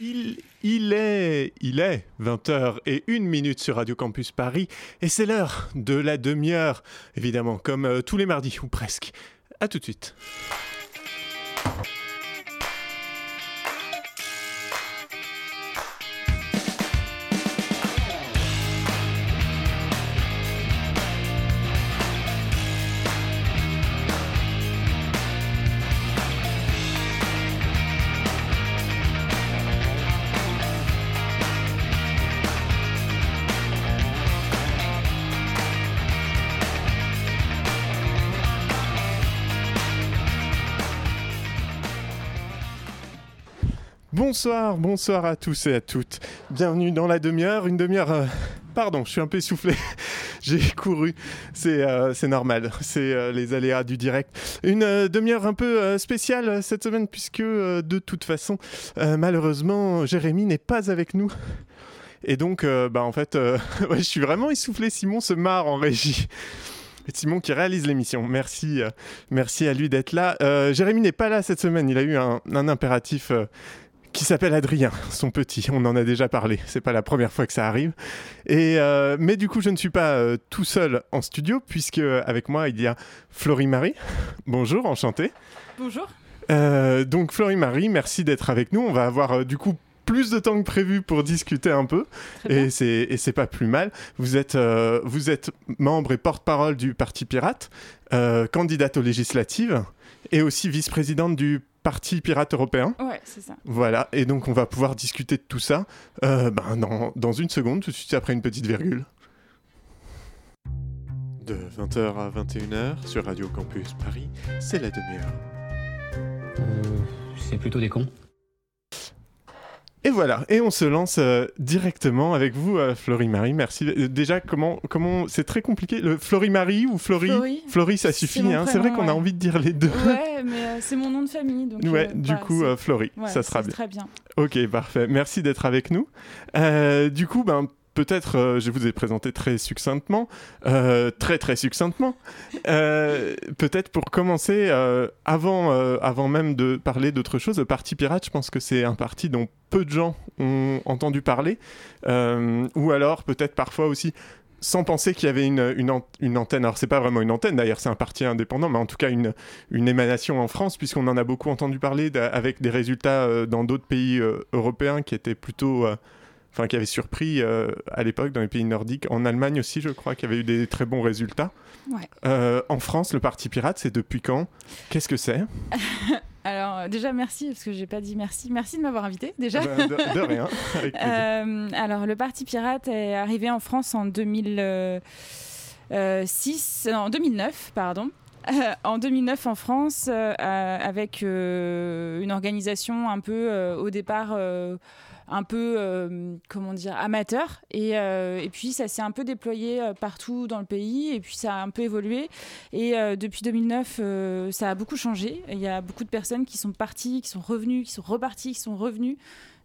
Il, est, il est 20h et une minute sur Radio Campus Paris et c'est l'heure de la demi-heure, évidemment, comme euh, tous les mardis ou presque. À tout de suite. Bonsoir, bonsoir à tous et à toutes. Bienvenue dans la demi-heure, une demi-heure... euh, Pardon, je suis un peu essoufflé. J'ai couru, c'est euh, normal, c'est euh, les aléas du direct. Une demi-heure un peu spéciale cette semaine puisque de toute façon, malheureusement, Jérémy n'est pas avec nous. Et donc, bah en fait, je suis vraiment essoufflé. Simon se marre en régie. Simon qui réalise l'émission. Merci, merci à lui d'être là. Jérémy n'est pas là cette semaine. Il a eu un, impératif qui s'appelle Adrien, son petit. On en a déjà parlé. C'est pas la première fois que ça arrive. Et euh, mais du coup, je ne suis pas euh, tout seul en studio puisque euh, avec moi il y a Florie Marie. Bonjour, enchanté. Bonjour. Euh, donc Florie Marie, merci d'être avec nous. On va avoir du coup plus de temps que prévu pour discuter un peu et c'est et c'est pas plus mal. Vous êtes vous êtes membre et porte-parole du Parti Pirate, candidate aux législatives et aussi vice-présidente du Parti Pirate européen. Ouais, c'est ça. Voilà, et donc on va pouvoir discuter de tout ça euh, ben, dans, dans une seconde, tout de suite après une petite virgule. De 20h à 21h sur Radio Campus Paris, c'est la demi-heure. Euh, c'est plutôt des cons. Et voilà, et on se lance euh, directement avec vous, euh, Florie-Marie. Merci. Euh, déjà, comment, comment, c'est très compliqué. Le Florie-Marie ou Florie? Florie. ça C'est suffit. hein. C'est vrai qu'on a envie de dire les deux. Ouais, mais euh, c'est mon nom de famille. Donc, Ouais, du bah, coup, Florie, ouais, ça sera bien. Très bien. Ok, parfait. Merci d'être avec nous. Du coup, ben, peut-être, euh, je vous ai présenté très succinctement, euh, très très succinctement. Euh, peut-être pour commencer, avant, avant même de parler d'autre chose, le Parti Pirate, je pense que c'est un parti dont peu de gens ont entendu parler, ou alors peut-être parfois aussi sans penser qu'il y avait une, une, an- une antenne. Alors, c'est pas vraiment une antenne, d'ailleurs, c'est un parti indépendant, mais en tout cas une, une émanation en France, puisqu'on en a beaucoup entendu parler avec des résultats dans d'autres pays européens qui étaient plutôt. Enfin, qui avaient surpris euh, à l'époque dans les pays nordiques. En Allemagne aussi, je crois qu'il y avait eu des très bons résultats. Ouais. Euh, en France, le Parti Pirate, c'est depuis quand? Qu'est-ce que c'est? Alors, euh, déjà, merci, parce que j'ai pas dit merci. Merci de m'avoir invité, déjà. Ben, de, de rien. Avec. Euh, alors, le Parti Pirate est arrivé en France en 2006, non, en 2009, pardon. Euh, en 2009 en France, euh, avec euh, une organisation un peu, au départ, un peu, euh, comment dire, amateur. Et, euh, et puis, ça s'est un peu déployé euh, partout dans le pays. Et puis, ça a un peu évolué. Et depuis 2009, euh, ça a beaucoup changé. Il y a beaucoup de personnes qui sont parties, qui sont revenues, qui sont reparties, qui sont revenues.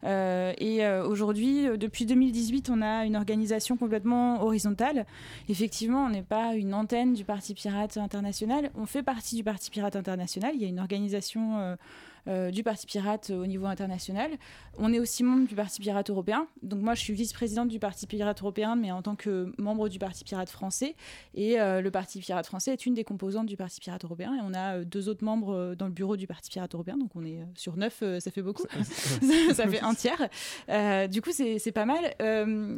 Et aujourd'hui, depuis 2018, on a une organisation complètement horizontale. Effectivement, on n'est pas une antenne du Parti Pirate International. On fait partie du Parti Pirate International. Il y a une organisation euh, du Parti Pirate au niveau international. On est aussi membre du Parti Pirate européen. Donc moi, je suis vice-présidente du Parti Pirate européen, mais en tant que membre du Parti Pirate français. Et euh, le Parti Pirate français est une des composantes du Parti Pirate européen. Et on a euh, deux autres membres dans le bureau du Parti Pirate européen. Donc on est sur neuf, ça fait beaucoup. ça fait un tiers. Du coup, c'est pas mal.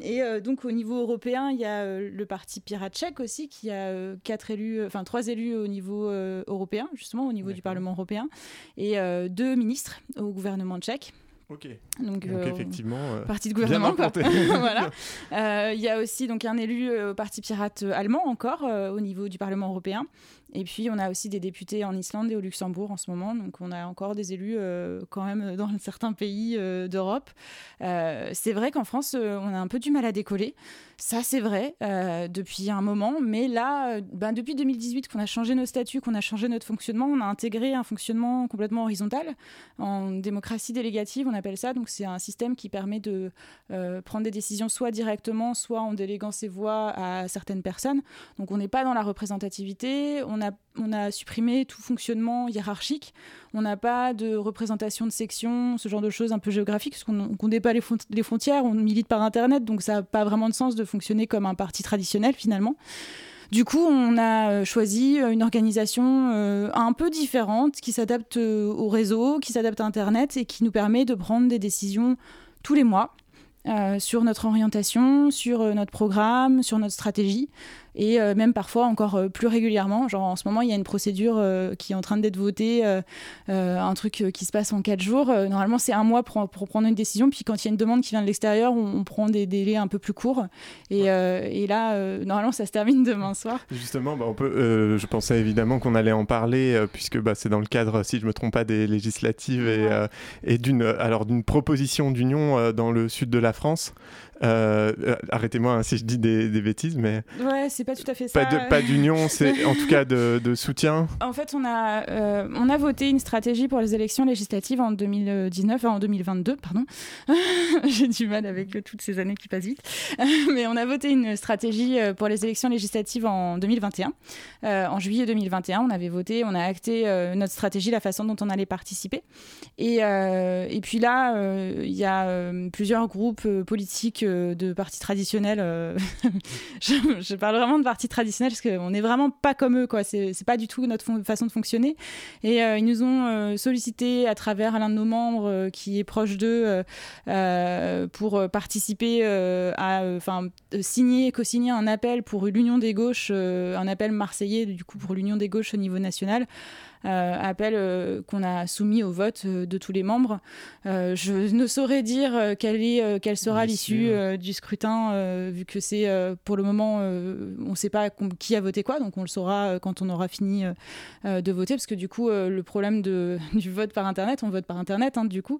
Et donc, au niveau européen, il y a le parti Pirate tchèque aussi, qui a quatre élus, enfin trois élus au niveau européen, justement, au niveau du. Parlement européen, et deux ministres au gouvernement tchèque. Ok. Donc, Donc, euh, effectivement. euh, Parti de bien gouvernement, quoi. Euh, Il y a aussi donc un élu euh, au Parti pirate allemand encore euh, au niveau du Parlement européen. Et puis on a aussi des députés en Islande et au Luxembourg en ce moment. Donc on a encore des élus euh, quand même dans certains pays euh, d'Europe. Euh, c'est vrai qu'en France, euh, on a un peu du mal à décoller. Ça, c'est vrai euh, depuis un moment. Mais là, euh, ben, depuis 2018 qu'on a changé nos statuts, qu'on a changé notre fonctionnement, on a intégré un fonctionnement complètement horizontal en démocratie délégative. On appelle ça. Donc c'est un système qui permet de prendre des décisions soit directement, soit en déléguant ses voix à certaines personnes. Donc on n'est pas dans la représentativité. On a supprimé tout fonctionnement hiérarchique. On n'a pas de représentation de section, ce genre de choses un peu géographiques, parce qu'on ne connaît pas les, frontières, on milite par Internet, donc ça n'a pas vraiment de sens de fonctionner comme un parti traditionnel finalement. Du coup, on a euh, choisi une organisation euh, un peu différente qui s'adapte euh, au réseau, qui s'adapte à Internet et qui nous permet de prendre des décisions tous les mois sur notre orientation, sur notre programme, sur notre stratégie et euh, même parfois encore euh, plus régulièrement. Genre en ce moment, il y a une procédure euh, qui est en train d'être votée, un truc qui se passe en quatre jours. normalement, c'est un mois pour, pour, prendre une décision. Puis quand il y a une demande qui vient de l'extérieur, on, prend des délais un peu plus courts. Et, et là, normalement, ça se termine demain soir. Justement, bah, on peut, je pensais évidemment qu'on allait en parler, puisque bah, c'est dans le cadre, si je ne me trompe pas, des législatives et, et d'une d'une proposition d'union dans le sud de la France. Euh, euh, arrêtez-moi hein, si je dis des, bêtises, mais. Ouais, c'est pas tout à fait ça. Pas d'union, c'est en tout cas de, soutien. En fait, on a, euh, on a voté une stratégie pour les élections législatives en 2019, en 2022, pardon. J'ai du mal avec toutes ces années qui passent vite. mais on a voté une stratégie pour les élections législatives en 2021. en juillet 2021, on avait voté, on a acté notre stratégie, la façon dont on allait participer. Et, et puis là, il y a plusieurs groupes politiques de partis traditionnels. Euh, je, parle vraiment de partis traditionnels parce qu'on n'est vraiment pas comme eux, quoi. C'est pas du tout notre façon de fonctionner. Et euh, ils nous ont euh, sollicité à travers l'un de nos membres qui est proche d'eux pour participer à, enfin, signer, co-signer un appel pour l'Union des gauches, un appel marseillais du coup pour l'Union des gauches au niveau national. Euh, appel euh, qu'on a soumis au vote euh, de tous les membres. je ne saurais dire quelle, est, quelle sera l'issue du scrutin, vu que c'est pour le moment, on ne sait pas qui a voté quoi, donc on le saura quand on aura fini de voter, parce que du coup, le problème de, du vote par Internet, on vote par Internet, hein, du coup,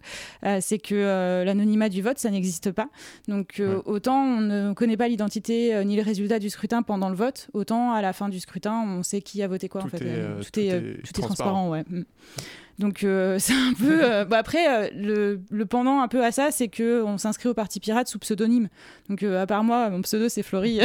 c'est que l'anonymat du vote, ça n'existe pas. Donc autant on ne connaît pas l'identité ni le résultat du scrutin pendant le vote, autant à la fin du scrutin, on sait qui a voté quoi. Tout en fait. Est, tout, est, tout est transparent, ouais. Donc euh, c'est un peu. Euh, bah, après, euh, le, le, pendant un peu à ça, c'est que on s'inscrit au Parti Pirate sous pseudonyme. Donc à part moi, mon pseudo c'est Florie.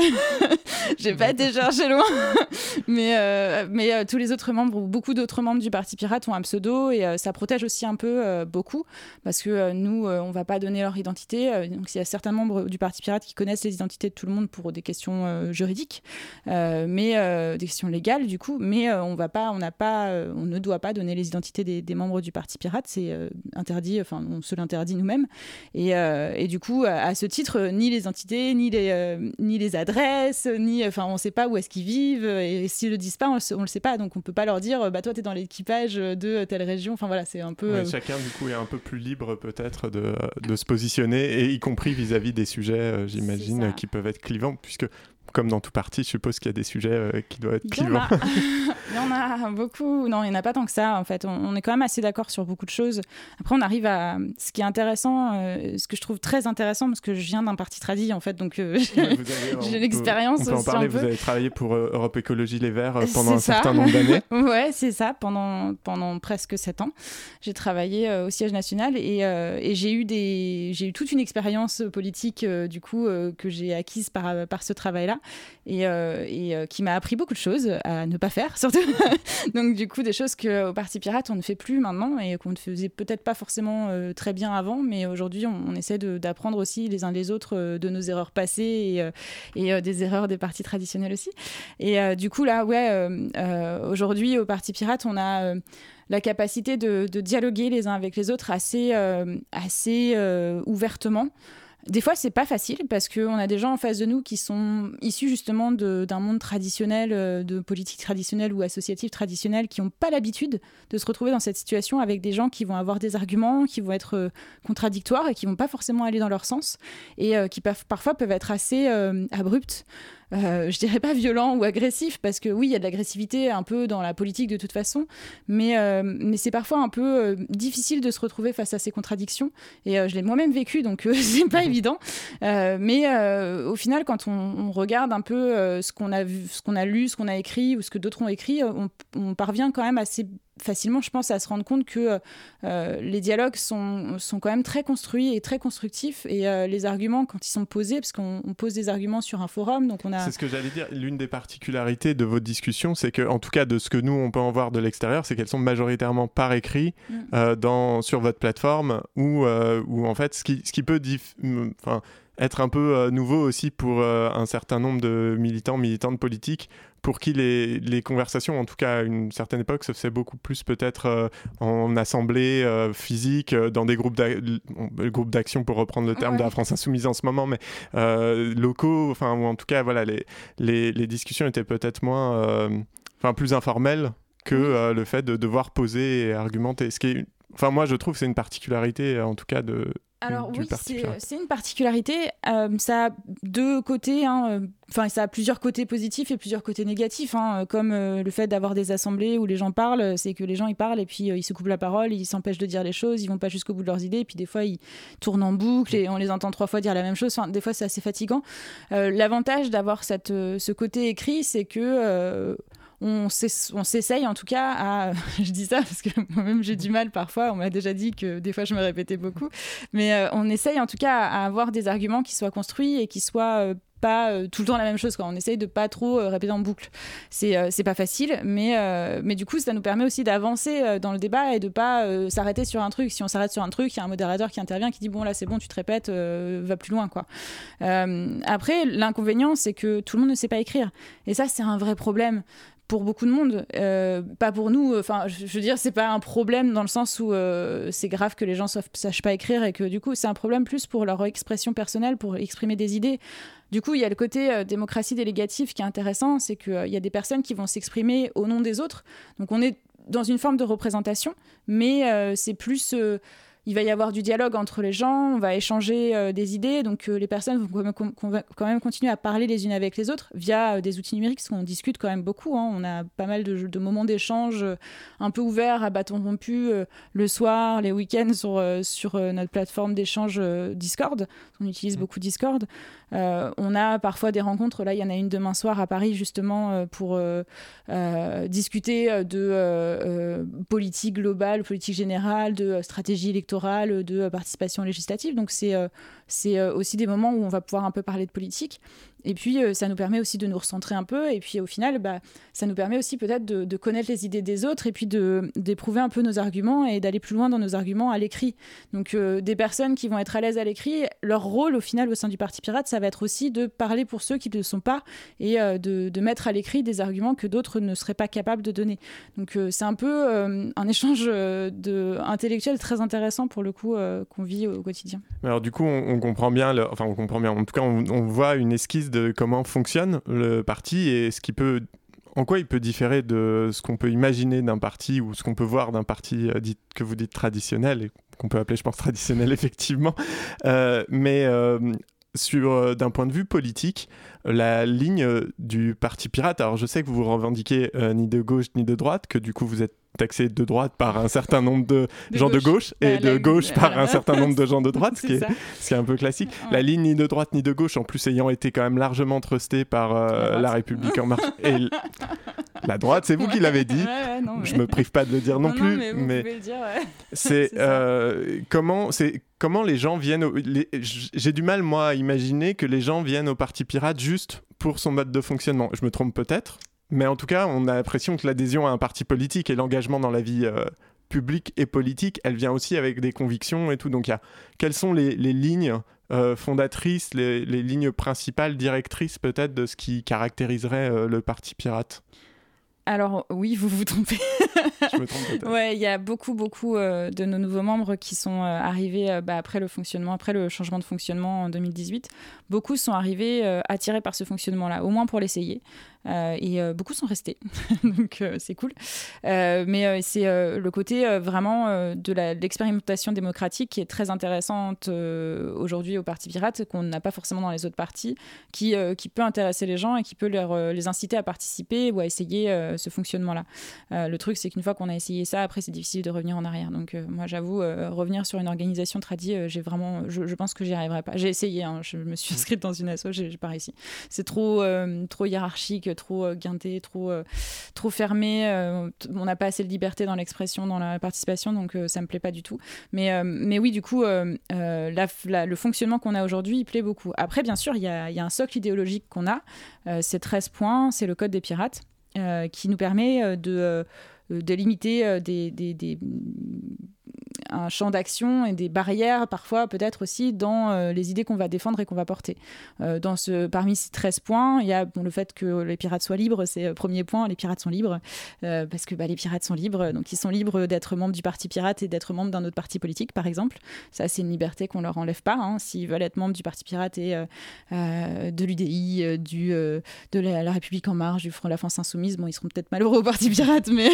J'ai pas été chercher loin, mais mais tous les autres membres ou beaucoup d'autres membres du Parti Pirate ont un pseudo et ça protège aussi un peu beaucoup parce que nous, on va pas donner leur identité. donc il y a certains membres du Parti Pirate qui connaissent les identités de tout le monde pour des questions juridiques, mais des questions légales du coup. Mais on va pas, on n'a pas, on ne doit pas donner les identités des des, membres du Parti Pirate, c'est euh, interdit, enfin on se l'interdit nous-mêmes. Et, euh, et, du coup, à, ce titre, ni les entités, ni les, euh, ni les adresses, ni, enfin on ne sait pas où est-ce qu'ils vivent, et s'ils le disent pas, on ne le sait pas, donc on peut pas leur dire, bah toi tu es dans l'équipage de telle région, enfin voilà, c'est un peu... chacun du coup est un peu plus libre peut-être de, de, se positionner, et y compris vis-à-vis des sujets, j'imagine, qui peuvent être clivants, puisque comme dans tout parti, je suppose qu'il y a des sujets euh, qui doivent être clivants. Il y en a beaucoup. Non, il n'y en a pas tant que ça, en fait. On, est quand même assez d'accord sur beaucoup de choses. Après, on arrive à. Ce qui est intéressant, euh, ce que je trouve très intéressant, parce que je viens d'un parti tradit, en fait, donc euh, j'ai l'expérience. On peut en parler. Vous avez travaillé pour Europe Écologie Les Verts pendant un certain nombre d'années. ouais, c'est ça, pendant, pendant presque sept ans. J'ai travaillé au siège national et, et j'ai eu, des... eu toute une expérience politique, du coup, que j'ai acquise par, par ce travail-là et, euh, euh, qui m'a appris beaucoup de choses à ne pas faire, surtout. Donc, du coup, des choses qu'au Parti Pirate, on ne fait plus maintenant et qu'on ne faisait peut-être pas forcément euh, très bien avant, mais aujourd'hui, on, essaie d'apprendre aussi les uns les autres de nos erreurs passées et, des erreurs des partis traditionnels aussi. Et du coup, là, ouais, aujourd'hui, au Parti Pirate, on a la capacité de, de, dialoguer les uns avec les autres assez, assez ouvertement. Des fois, c'est pas facile parce qu'on a des gens en face de nous qui sont issus justement d'un monde traditionnel, euh, de politique traditionnelle ou associative traditionnelle, qui n'ont pas l'habitude de se retrouver dans cette situation avec des gens qui vont avoir des arguments, qui vont être euh, contradictoires et qui vont pas forcément aller dans leur sens et euh, qui parfois peuvent être assez abruptes. Euh, je dirais pas violent ou agressif, parce que oui, il y a de l'agressivité un peu dans la politique de toute façon, mais, euh, mais c'est parfois un peu euh, difficile de se retrouver face à ces contradictions. Et je l'ai moi-même vécu, donc c'est pas évident. mais au final, quand on, regarde un peu ce qu'on a vu, ce qu'on a lu, ce qu'on a écrit ou ce que d'autres ont écrit, on, on parvient quand même assez facilement, je pense, à se rendre compte que les dialogues sont, sont quand même très construits et très constructifs. Et les arguments, quand ils sont posés, parce qu'on pose des arguments sur un forum, donc on a... C'est ce que j'allais dire. L'une des particularités de votre discussion, c'est que, en tout cas, de ce que nous, on peut en voir de l'extérieur, c'est qu'elles sont majoritairement par écrit mm. dans, sur votre plateforme, où en fait, ce qui, ce qui peut... Enfin, être un peu euh, nouveau aussi pour euh, un certain nombre de militants, militantes politiques, pour qui les, les, conversations, en tout cas à une certaine époque, se faisaient beaucoup plus peut-être euh, en assemblée physique, dans des groupes d'action, pour reprendre le terme de la France Insoumise en ce moment, mais locaux, enfin, ou en tout cas, voilà, les, les, les discussions étaient peut-être moins, enfin, plus informelles que le fait de devoir poser et argumenter. Ce qui est, enfin, moi, je trouve que c'est une particularité, en tout cas, de, alors oui, c'est une particularité. Euh, ça a deux côtés. Hein, euh, enfin, ça a plusieurs côtés positifs et plusieurs côtés négatifs. Hein, comme euh, le fait d'avoir des assemblées où les gens parlent, c'est que les gens ils parlent et puis ils se coupent la parole, ils s'empêchent de dire les choses, ils vont pas jusqu'au bout de leurs idées. Et puis des fois ils tournent en boucle et on les entend trois fois dire la même chose. Enfin, des fois c'est assez fatigant. L'avantage d'avoir ce côté écrit, c'est que on s'essaye en tout cas à. je dis ça parce que moi-même j'ai du mal parfois. On m'a déjà dit que des fois je me répétais beaucoup. Mais euh, on essaye en tout cas à avoir des arguments qui soient construits et qui soient. Euh, pas euh, tout le temps la même chose quand on essaye de pas trop répéter en boucle c'est c'est pas facile mais mais du coup ça nous permet aussi d'avancer dans le débat et de pas s'arrêter sur un truc si on s'arrête sur un truc il y a un modérateur qui intervient qui dit bon là c'est bon tu te répètes va plus loin quoi après l'inconvénient c'est que tout le monde ne sait pas écrire et ça c'est un vrai problème pour beaucoup de monde, euh, pas pour nous. Enfin, je, veux dire, c'est pas un problème dans le sens où euh, c'est grave que les gens sachent pas écrire et que du coup, c'est un problème plus pour leur expression personnelle, pour exprimer des idées. Du coup, il y a le côté euh, démocratie délégative qui est intéressant, c'est qu'il y a des personnes qui vont s'exprimer au nom des autres. Donc, on est dans une forme de représentation, mais c'est plus il va y avoir du dialogue entre les gens, on va échanger euh, des idées, donc euh, les personnes vont quand même, continuer à parler les unes avec les autres via euh, des outils numériques, parce qu'on discute quand même beaucoup. Hein. On a pas mal de, moments d'échange un peu ouverts à bâton rompu le soir, les week-ends sur, sur notre plateforme d'échange Discord. On utilise mmh. beaucoup Discord. On a parfois des rencontres, là il y en a une demain soir à Paris justement pour discuter de politique globale, politique générale, de stratégie électorale de participation législative. Donc c'est euh, euh, aussi des moments où on va pouvoir un peu parler de politique. Et puis, euh, ça nous permet aussi de nous recentrer un peu. Et puis, au final, bah, ça nous permet aussi peut-être de, connaître les idées des autres et puis d'éprouver un peu nos arguments et d'aller plus loin dans nos arguments à l'écrit. Donc, euh, des personnes qui vont être à l'aise à l'écrit, leur rôle, au final, au sein du Parti Pirate, ça va être aussi de parler pour ceux qui ne le sont pas et de, mettre à l'écrit des arguments que d'autres ne seraient pas capables de donner. Donc, c'est un peu un échange intellectuel très intéressant pour le coup qu'on vit au, quotidien. Alors, du coup, on comprend bien, enfin on comprend bien, en tout cas on, voit une esquisse de comment fonctionne le parti et ce qui peut, en quoi il peut différer de ce qu'on peut imaginer d'un parti ou ce qu'on peut voir d'un parti euh, que vous dites traditionnel et qu'on peut appeler je pense traditionnel effectivement, euh, mais euh, sur d'un point de vue politique, la ligne du parti pirate. Alors je sais que vous vous revendiquez ni de gauche ni de droite, que du coup vous êtes taxé de droite par un certain nombre de, gens de gauche et de gauche par un certain nombre de gens de droite, ce qui, est, ce qui est un peu classique. La ligne ni de droite ni de gauche, en plus ayant été quand même largement trustée par euh, la, République en marche. Et la droite, c'est vous qui l'avez dit. Je me prive pas de le dire non, plus, mais, c'est euh, comment c'est comment les gens viennent. J'ai du mal moi à imaginer que les gens viennent au Parti Pirate juste pour son mode de fonctionnement. Je me trompe peut-être, mais en tout cas, on a l'impression que l'adhésion à un parti politique et l'engagement dans la vie euh, publique et politique, elle vient aussi avec des convictions et tout. Donc, y a, quelles sont les, lignes euh, fondatrices, les, lignes principales, directrices peut-être de ce qui caractériserait euh, le parti pirate? Alors oui, vous vous trompez. Je me trompe Ouais, il y a beaucoup, beaucoup de nos nouveaux membres qui sont arrivés bah, après le fonctionnement, après le changement de fonctionnement en 2018. Beaucoup sont arrivés attirés par ce fonctionnement-là, au moins pour l'essayer. Euh, et euh, beaucoup sont restés, donc euh, c'est cool. mais c'est le côté vraiment de l'expérimentation démocratique qui est très intéressante aujourd'hui au Parti Pirate, qu'on n'a pas forcément dans les autres partis, qui, peut intéresser les gens et qui peut les inciter à participer ou à essayer ce fonctionnement-là. le truc, c'est qu'une fois qu'on a essayé ça, après c'est difficile de revenir en arrière. Donc moi j'avoue, revenir sur une organisation tradie, j'ai vraiment, je, pense que j'y arriverai pas. J'ai essayé, hein, je me suis inscrite dans une asso, j'ai pas réussi. C'est trop, trop hiérarchique, trop guinté, trop, trop fermé. on n'a pas assez de liberté dans l'expression, dans la participation, donc ça me plaît pas du tout. Mais, mais oui, du coup, le fonctionnement qu'on a aujourd'hui, il plaît beaucoup. Après, bien sûr, il y a, un socle idéologique qu'on a, c'est 13 points, c'est le code des pirates. Euh, qui nous permet euh, de, euh, de limiter des, des, des un champ d'action et des barrières parfois peut-être aussi dans euh, les idées qu'on va défendre et qu'on va porter. Euh, dans ce, parmi ces 13 points, il y a le fait que les pirates soient libres, c'est le premier point, les pirates sont libres, euh, parce que bah, les pirates sont libres, donc ils sont libres d'être membres du parti pirate et d'être membres d'un autre parti politique par exemple. Ça c'est une liberté qu'on leur enlève pas. Hein. S'ils veulent être membres du parti pirate et de l'UDI, du, de la, République en marche, du Front de la France Insoumise, bon ils seront peut-être malheureux au parti pirate, mais,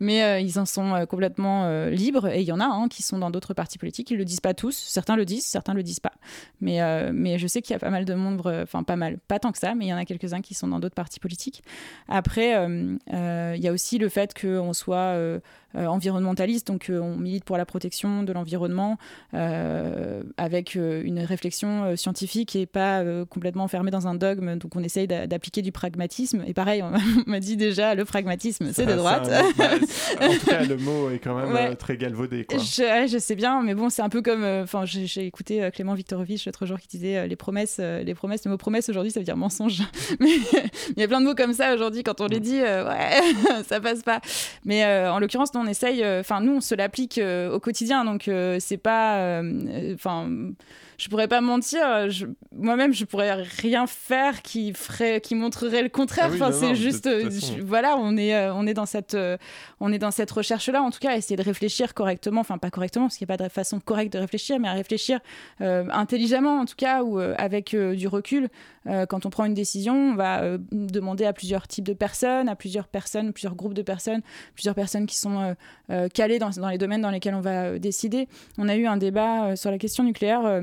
mais ils en sont complètement libres et il y en a hein, qui sont dans d'autres partis politiques. Ils le disent pas tous. Certains le disent, certains le disent pas. Mais, euh, mais je sais qu'il y a pas mal de monde, enfin pas mal, pas tant que ça, mais il y en a quelques-uns qui sont dans d'autres partis politiques. Après, euh, euh, il y a aussi le fait qu'on soit euh, environnementaliste, donc euh, on milite pour la protection de l'environnement euh, avec une réflexion scientifique et pas complètement enfermée dans un dogme. Donc on essaye d'appliquer du pragmatisme. Et pareil, on m'a dit déjà, le pragmatisme, c'est de droite. en tout cas, le mot est quand même très galvaudé. Quoi. Je, je, sais bien, mais bon, c'est un peu comme. Enfin, j'ai écouté Clément Viktorovitch l'autre jour qui disait les promesses, les promesses, le mot promesse aujourd'hui, ça veut dire mensonge. mais il y a plein de mots comme ça aujourd'hui, quand on les dit, ouais, ça passe pas. Mais en l'occurrence, non, on essaye, euh, enfin nous on se l'applique euh, au quotidien, donc euh, c'est pas, enfin je pourrais pas mentir. Moi-même, je pourrais rien faire qui ferait, qui montrerait le contraire. Ah enfin, c'est juste, voilà, on est, on est dans cette, on est dans cette recherche-là. En tout cas, essayer de réfléchir correctement. Enfin, pas correctement, parce qu'il n'y a pas de façon correcte de réfléchir, mais à réfléchir intelligemment, en tout cas, ou avec du recul. quand on prend une décision, on va demander à plusieurs types de personnes, à plusieurs personnes, plusieurs groupes de personnes, plusieurs personnes qui sont euh, calé dans, dans, les domaines dans lesquels on va euh, décider. On a eu un débat euh, sur la question nucléaire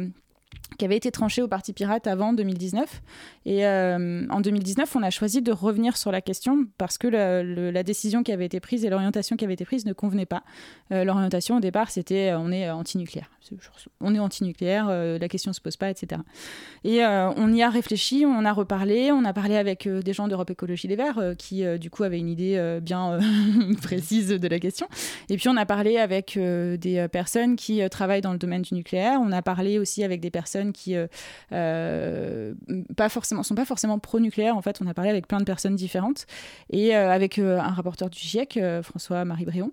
qui avait été tranché au Parti Pirate avant 2019. Et euh, en 2019, on a choisi de revenir sur la question parce que la, décision qui avait été prise et l'orientation qui avait été prise ne convenaient pas. Euh, l'orientation au départ, c'était euh, on est anti-nucléaire. On est anti-nucléaire, la question ne se pose pas, etc. Et on y a réfléchi, on a reparlé, on a parlé avec des gens d'Europe Écologie Les Verts qui, du coup, avaient une idée bien précise de la question. Et puis, on a parlé avec des personnes qui travaillent dans le domaine du nucléaire. On a parlé aussi avec des personnes qui euh, euh, sont pas forcément pro-nucléaire. En fait, on a parlé avec plein de personnes différentes et euh, avec un rapporteur du GIEC, François-Marie Brion,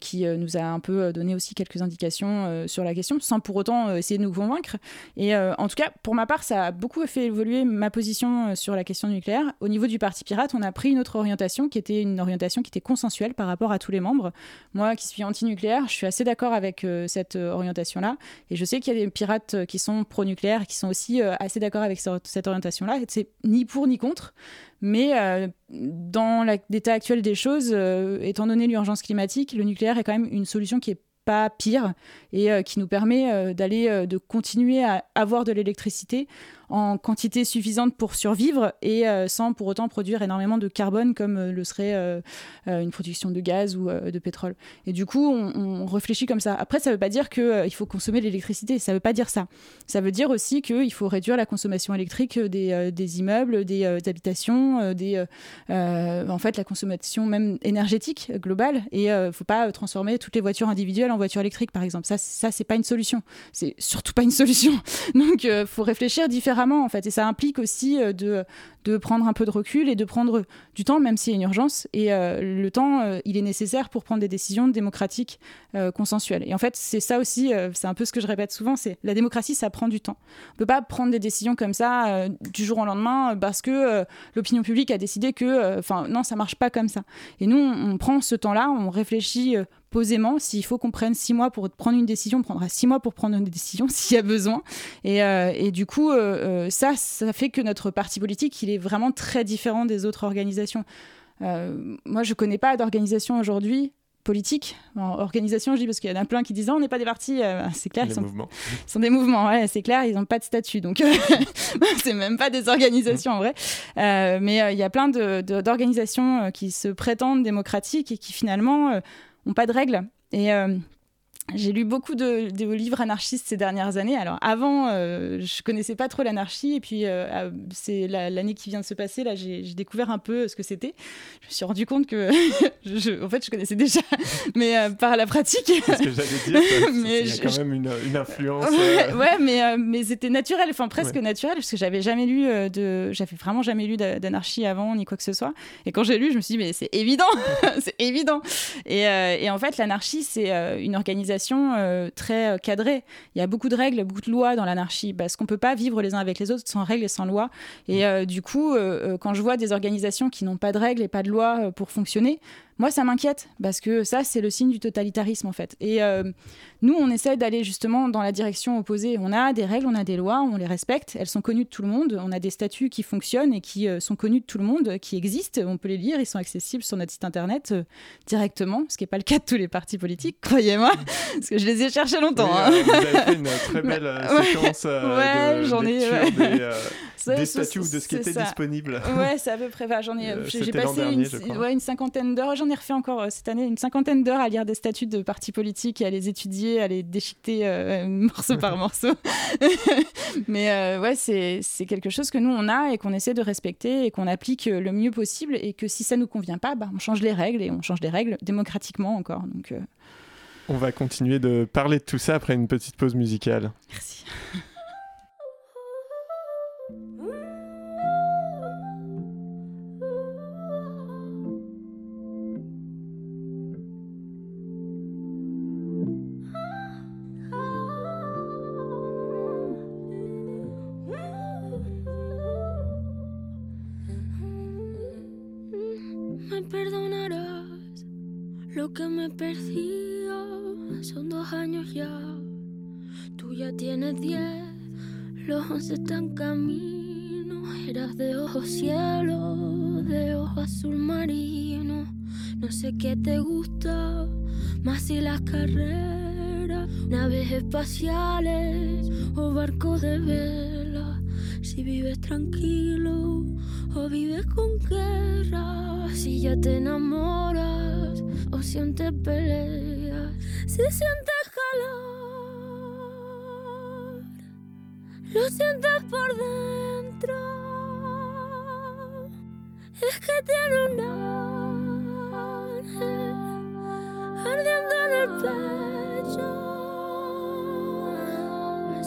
qui nous a un peu donné aussi quelques indications sur la question, sans pour autant essayer de nous convaincre. Et en tout cas, pour ma part, ça a beaucoup fait évoluer ma position sur la question nucléaire. Au niveau du Parti Pirate, on a pris une autre orientation qui était une orientation qui était consensuelle par rapport à tous les membres. Moi, qui suis anti-nucléaire, je suis assez d'accord avec cette orientation-là. Et je sais qu'il y a des pirates qui sont pro-nucléaire qui sont aussi euh, assez d'accord avec cette orientation-là. C'est ni pour ni contre, mais euh, dans l'état actuel des choses, euh, étant donné l'urgence climatique, le nucléaire est quand même une solution qui est pas pire et qui nous permet d'aller de continuer à avoir de l'électricité en quantité suffisante pour survivre et euh, sans pour autant produire énormément de carbone comme euh, le serait euh, une production de gaz ou de pétrole. Et du coup, on, réfléchit comme ça. Après, ça ne veut pas dire qu'il faut consommer l'électricité, ça ne veut pas dire ça. Ça veut dire aussi qu'il faut réduire la consommation électrique des, des immeubles, des, habitations, des, en fait, la consommation même énergétique globale. Et il ne faut pas transformer toutes les voitures individuelles en voitures électriques, par exemple. Ça, ça c'est pas une solution. C'est surtout pas une solution. Donc, il faut réfléchir différemment en fait. Et ça implique aussi euh, de, prendre un peu de recul et de prendre du temps, même s'il y a une urgence. Et euh, le temps, euh, il est nécessaire pour prendre des décisions démocratiques consensuelles. Et en fait, c'est ça aussi, c'est un peu ce que je répète souvent, c'est la démocratie, ça prend du temps. On peut pas prendre des décisions comme ça du jour au lendemain parce que l'opinion publique a décidé que, enfin, non, ça marche pas comme ça. Et nous, on prend ce temps-là, on réfléchit posément. S'il faut qu'on prenne six mois pour prendre une décision, on prendra six mois pour prendre une décision s'il y a besoin. Et, euh, du coup, euh, euh, ça, ça fait que notre parti politique, il est vraiment très différent des autres organisations. moi, je connais pas d'organisation aujourd'hui politique, en organisation, je dis parce qu'il y en a plein qui disent oh, on n'est pas des partis, euh, c'est clair, ils sont, sont, des mouvements, ouais, c'est clair, ils n'ont pas de statut, donc c'est même pas des organisations en vrai. Euh, mais il y a plein d'organisations qui se prétendent démocratiques et qui finalement n'ont pas de règles. Et j'ai lu beaucoup de, livres anarchistes ces dernières années. Alors avant, euh, je connaissais pas trop l'anarchie et puis euh, c'est l'année qui vient de se passer là, j'ai découvert un peu ce que c'était. Je me suis rendu compte que, je, en fait, je connaissais déjà, mais euh, par la pratique. C'est ce que j'allais dire. mais il y a quand même une, une influence. Ouais, mais mais c'était naturel, enfin presque naturel, parce que j'avais jamais lu de, j'avais vraiment jamais lu d'anarchie avant ni quoi que ce soit. Et quand j'ai lu, je me suis dit mais c'est évident, c'est évident. Et, et en fait, l'anarchie c'est une organisation euh, très euh, cadrée. Il y a beaucoup de règles, beaucoup de lois dans l'anarchie, parce qu'on ne peut pas vivre les uns avec les autres sans règles et sans lois. Et euh, du coup, quand je vois des organisations qui n'ont pas de règles et pas de lois pour fonctionner, moi, ça m'inquiète parce que ça, c'est le signe du totalitarisme en fait. Et euh, nous, on essaie d'aller justement dans la direction opposée. On a des règles, on a des lois, on les respecte. Elles sont connues de tout le monde. On a des statuts qui fonctionnent et qui euh, sont connus de tout le monde, qui existent. On peut les lire. Ils sont accessibles sur notre site internet euh, directement, ce qui n'est pas le cas de tous les partis politiques, croyez-moi, parce que je les ai cherchés longtemps. Hein. vous avez fait une très belle séquence ouais, j'en ai, des, statuts de ce qui était disponible. Ouais, c'est à peu près. J'en ai, j'ai passé une, ouais, une cinquantaine d'heures ai refait encore euh, cette année une cinquantaine d'heures à lire des statuts de partis politiques et à les étudier, à les déchiqueter euh, morceau par morceau. Mais euh, ouais, c'est quelque chose que nous, on a et qu'on essaie de respecter et qu'on applique le mieux possible. Et que si ça nous convient pas, bah, on change les règles et on change les règles démocratiquement encore. Donc, On va continuer de parler de tout ça après une petite pause musicale. Merci.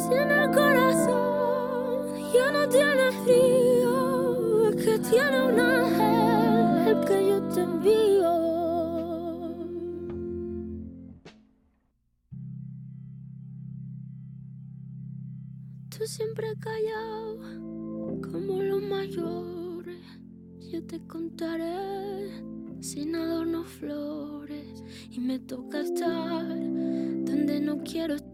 Si en el corazón ya no tiene frío, que tiene un ángel el que yo te envío. siempre callado como los mayores. Yo te contaré sin adornos flores y me toca estar donde no quiero estar.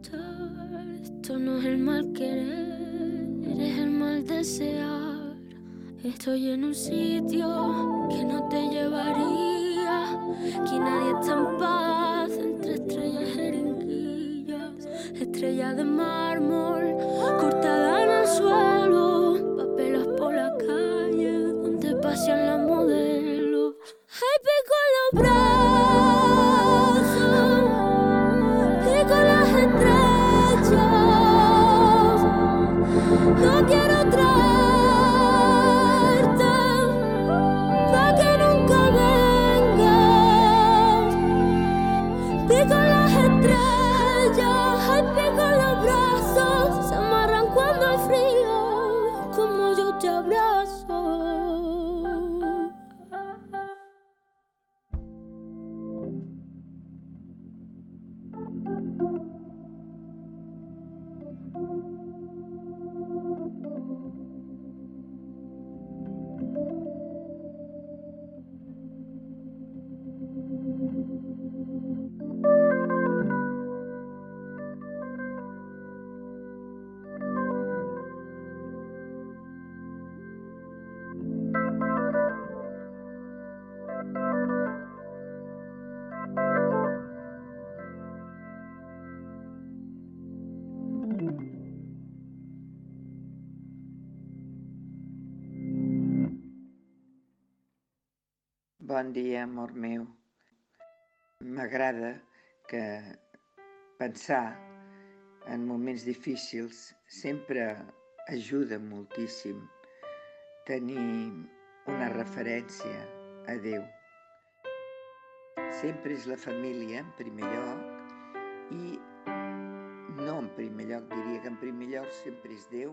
Estoy en un sitio que no te llevaría, que nadie está en paz entre estrellas jeringuillas, estrella de mármol Bon dia, amor meu. M'agrada que pensar en moments difícils sempre ajuda moltíssim tenir una referència a Déu. Sempre és la família en primer lloc i no en primer lloc, diria que en primer lloc sempre és Déu